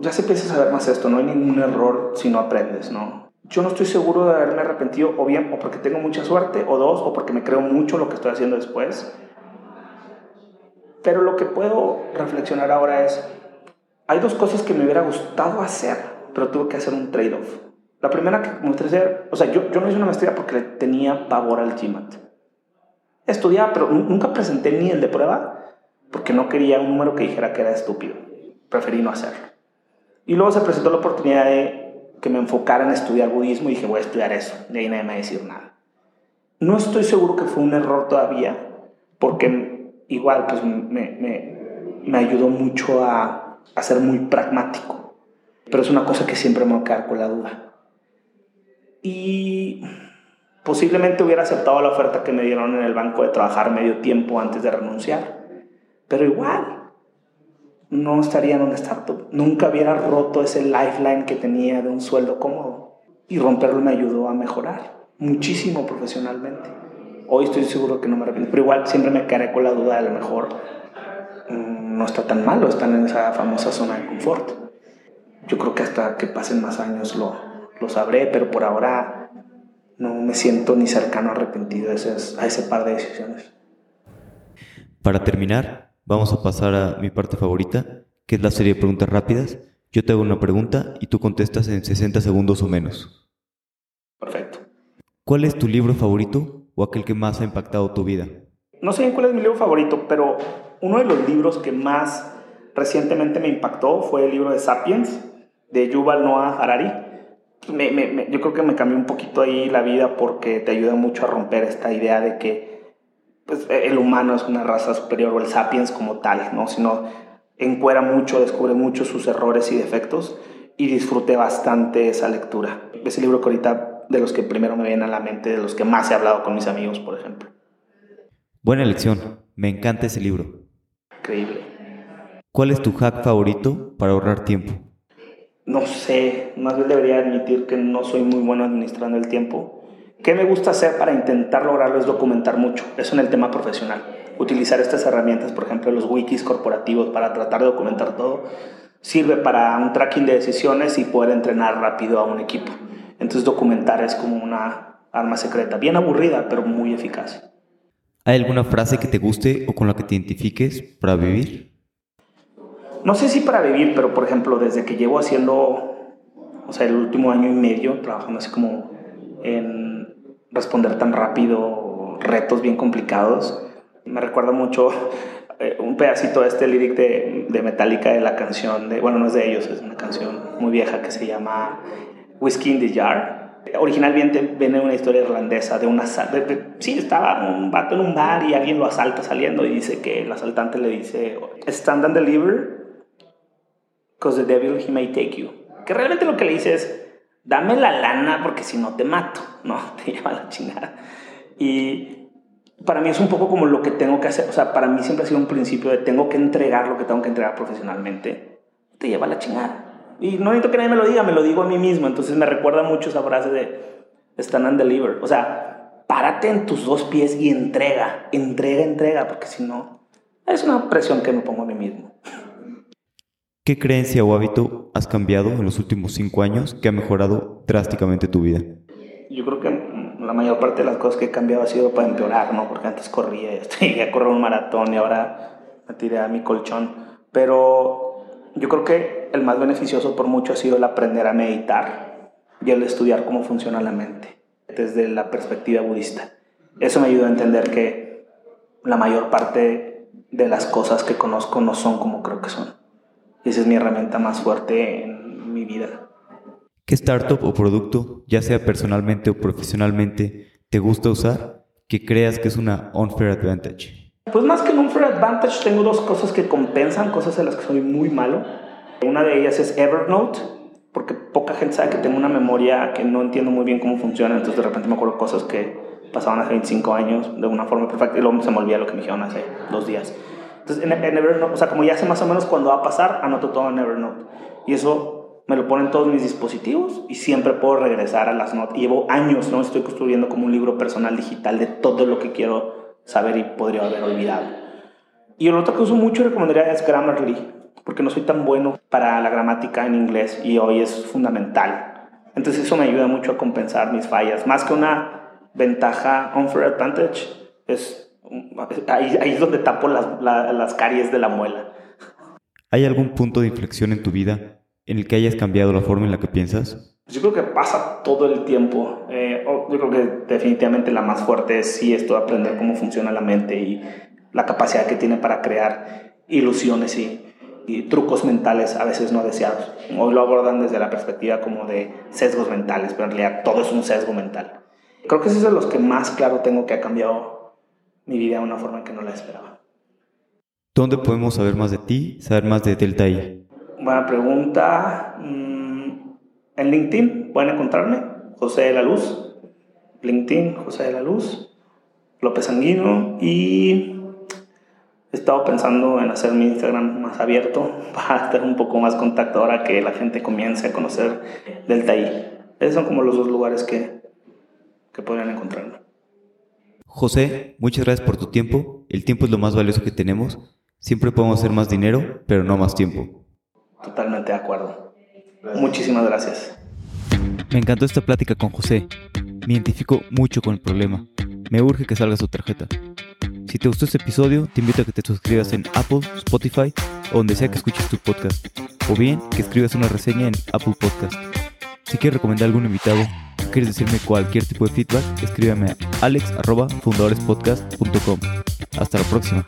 ya se empieza a saber más esto, no hay ningún error si no aprendes, ¿no? Yo no estoy seguro de haberme arrepentido, o bien, o porque tengo mucha suerte, o dos, o porque me creo mucho lo que estoy haciendo después. Pero lo que puedo reflexionar ahora es, hay dos cosas que me hubiera gustado hacer, pero tuve que hacer un trade-off. La primera que me gustaría hacer, o sea, yo, yo no hice una maestría porque le tenía pavor al GMAT. Estudiaba, pero nunca presenté ni el de prueba porque no quería un número que dijera que era estúpido. Preferí no hacerlo. Y luego se presentó la oportunidad de que me enfocara en estudiar budismo y dije, voy a estudiar eso. De ahí nadie me va a decir nada. No estoy seguro que fue un error todavía, porque igual pues me, me, me ayudó mucho a, a ser muy pragmático. Pero es una cosa que siempre me va a quedar con la duda. Y posiblemente hubiera aceptado la oferta que me dieron en el banco de trabajar medio tiempo antes de renunciar. Pero igual, no estaría en un startup. Nunca hubiera roto ese lifeline que tenía de un sueldo cómodo. Y romperlo me ayudó a mejorar muchísimo profesionalmente. Hoy estoy seguro que no me arrepiento, pero igual siempre me quedaré con la duda de a lo mejor mm, no está tan malo, están en esa famosa zona de confort. Yo creo que hasta que pasen más años lo, lo sabré, pero por ahora no me siento ni cercano arrepentido a, a ese par de decisiones. Para terminar, vamos a pasar a mi parte favorita, que es la serie de preguntas rápidas. Yo te hago una pregunta y tú contestas en 60 segundos o menos. Perfecto. ¿Cuál es tu libro favorito o aquel que más ha impactado tu vida? No sé cuál es mi libro favorito, pero uno de los libros que más recientemente me impactó fue el libro de Sapiens de Yuval Noah Harari. yo creo que me cambió un poquito ahí la vida porque te ayuda mucho a romper esta idea de que pues, el humano es una raza superior o el sapiens como tal, ¿no? Sino encuera mucho, descubre mucho sus errores y defectos y disfruté bastante esa lectura. Ese libro que ahorita de los que primero me viene a la mente, de los que más he hablado con mis amigos, por ejemplo. Buena elección, me encanta ese libro. Increíble. ¿Cuál es tu hack favorito para ahorrar tiempo? No sé, más bien debería admitir que no soy muy bueno administrando el tiempo ¿Qué me gusta hacer para intentar lograrlo? Es documentar mucho, eso en el tema profesional. Utilizar estas herramientas, por ejemplo, los wikis corporativos para tratar de documentar todo, sirve para un tracking de decisiones y poder entrenar rápido a un equipo. Entonces documentar es como una arma secreta, bien aburrida, pero muy eficaz. ¿Hay alguna frase que te guste o con la que te identifiques para vivir? No sé si para vivir, pero por ejemplo, desde que llevo haciendo, o sea, el último año y medio, trabajando así como en responder tan rápido retos bien complicados. Me recuerda mucho eh, un pedacito de este lyric de, de Metallica de la canción, de, bueno, no es de ellos, es una canción muy vieja que se llama Whiskey in the Jar. Originalmente viene una historia irlandesa de una... De, sí, estaba un vato en un bar y alguien lo asalta saliendo y dice que el asaltante le dice, stand and deliver, because the devil he may take you. Que realmente lo que le dice es, dame la lana porque si no te mato, (laughs) no, te lleva la chingada. Y para mí es un poco como lo que tengo que hacer, o sea, para mí siempre ha sido un principio de tengo que entregar lo que tengo que entregar profesionalmente, te lleva la chingada. Y no necesito que nadie me lo diga, me lo digo a mí mismo, entonces me recuerda mucho esa frase de stand and deliver, o sea, párate en tus dos pies y entrega, entrega, entrega, porque si no, es una presión que me pongo a mí mismo. ¿Qué creencia o hábito has cambiado en los últimos cinco años que ha mejorado drásticamente tu vida? Yo creo que la mayor parte de las cosas que he cambiado ha sido para empeorar, ¿no? Porque antes corría, llegué a correr un maratón y ahora me tiré a mi colchón. Pero yo creo que el más beneficioso por mucho ha sido el aprender a meditar y el estudiar cómo funciona la mente desde la perspectiva budista. Eso me ayudó a entender que la mayor parte de las cosas que conozco no son como creo que son. Esa es mi herramienta más fuerte en mi vida. ¿Qué startup o producto, ya sea personalmente o profesionalmente, te gusta usar que creas que es una unfair advantage? Pues más que un unfair advantage, tengo dos cosas que compensan, cosas en las que soy muy malo. Una de ellas es Evernote, porque poca gente sabe que tengo una memoria que no entiendo muy bien cómo funciona, entonces de repente me acuerdo cosas que pasaban hace 25 años de una forma perfecta y luego se me olvida lo que me dijeron hace dos días. Entonces en, Evernote, o sea, como ya sé más o menos cuándo va a pasar, anoto todo en Evernote. Y eso me lo ponen todos mis dispositivos y siempre puedo regresar a las notas. Llevo años, ¿no? Estoy construyendo como un libro personal digital de todo lo que quiero saber y podría haber olvidado. Y el otro que uso mucho y recomendaría es Grammarly porque no soy tan bueno para la gramática en inglés y hoy es fundamental. Entonces eso me ayuda mucho a compensar mis fallas. Más que una ventaja, unfair advantage, es ahí, ahí es donde tapo las, las caries de la muela. ¿Hay algún punto de inflexión en tu vida en el que hayas cambiado la forma en la que piensas? Pues yo creo que pasa todo el tiempo. Eh, yo creo que definitivamente la más fuerte es sí esto de aprender cómo funciona la mente y la capacidad que tiene para crear ilusiones y trucos mentales a veces no deseados. Hoy lo abordan desde la perspectiva como de sesgos mentales, pero en realidad todo es un sesgo mental. Creo que ese es de los que más claro tengo que ha cambiado mi vida de una forma en que no la esperaba. ¿Dónde podemos saber más de ti, saber más de Delta I? Buena pregunta. Mm, en LinkedIn pueden encontrarme, José de la Luz. LinkedIn, José de la Luz, López Sanguino y He estado pensando en hacer mi Instagram más abierto (laughs) para estar un poco más contacto ahora que la gente comience a conocer Delta I. Esos son como los dos lugares que, que podrían encontrarme. José, muchas gracias por tu tiempo. El tiempo es lo más valioso que tenemos. Siempre podemos hacer más dinero, pero no más tiempo. Totalmente de acuerdo. Muchísimas gracias. Me encantó esta plática con José. Me identifico mucho con el problema. Me urge que salga su tarjeta. Si te gustó este episodio, te invito a que te suscribas en Apple, Spotify o donde sea que escuches tu podcast, o bien que escribas una reseña en Apple Podcast. Si quieres recomendar algún invitado quieres decirme cualquier tipo de feedback, escríbeme a alex.fundadorespodcast.com. Hasta la próxima.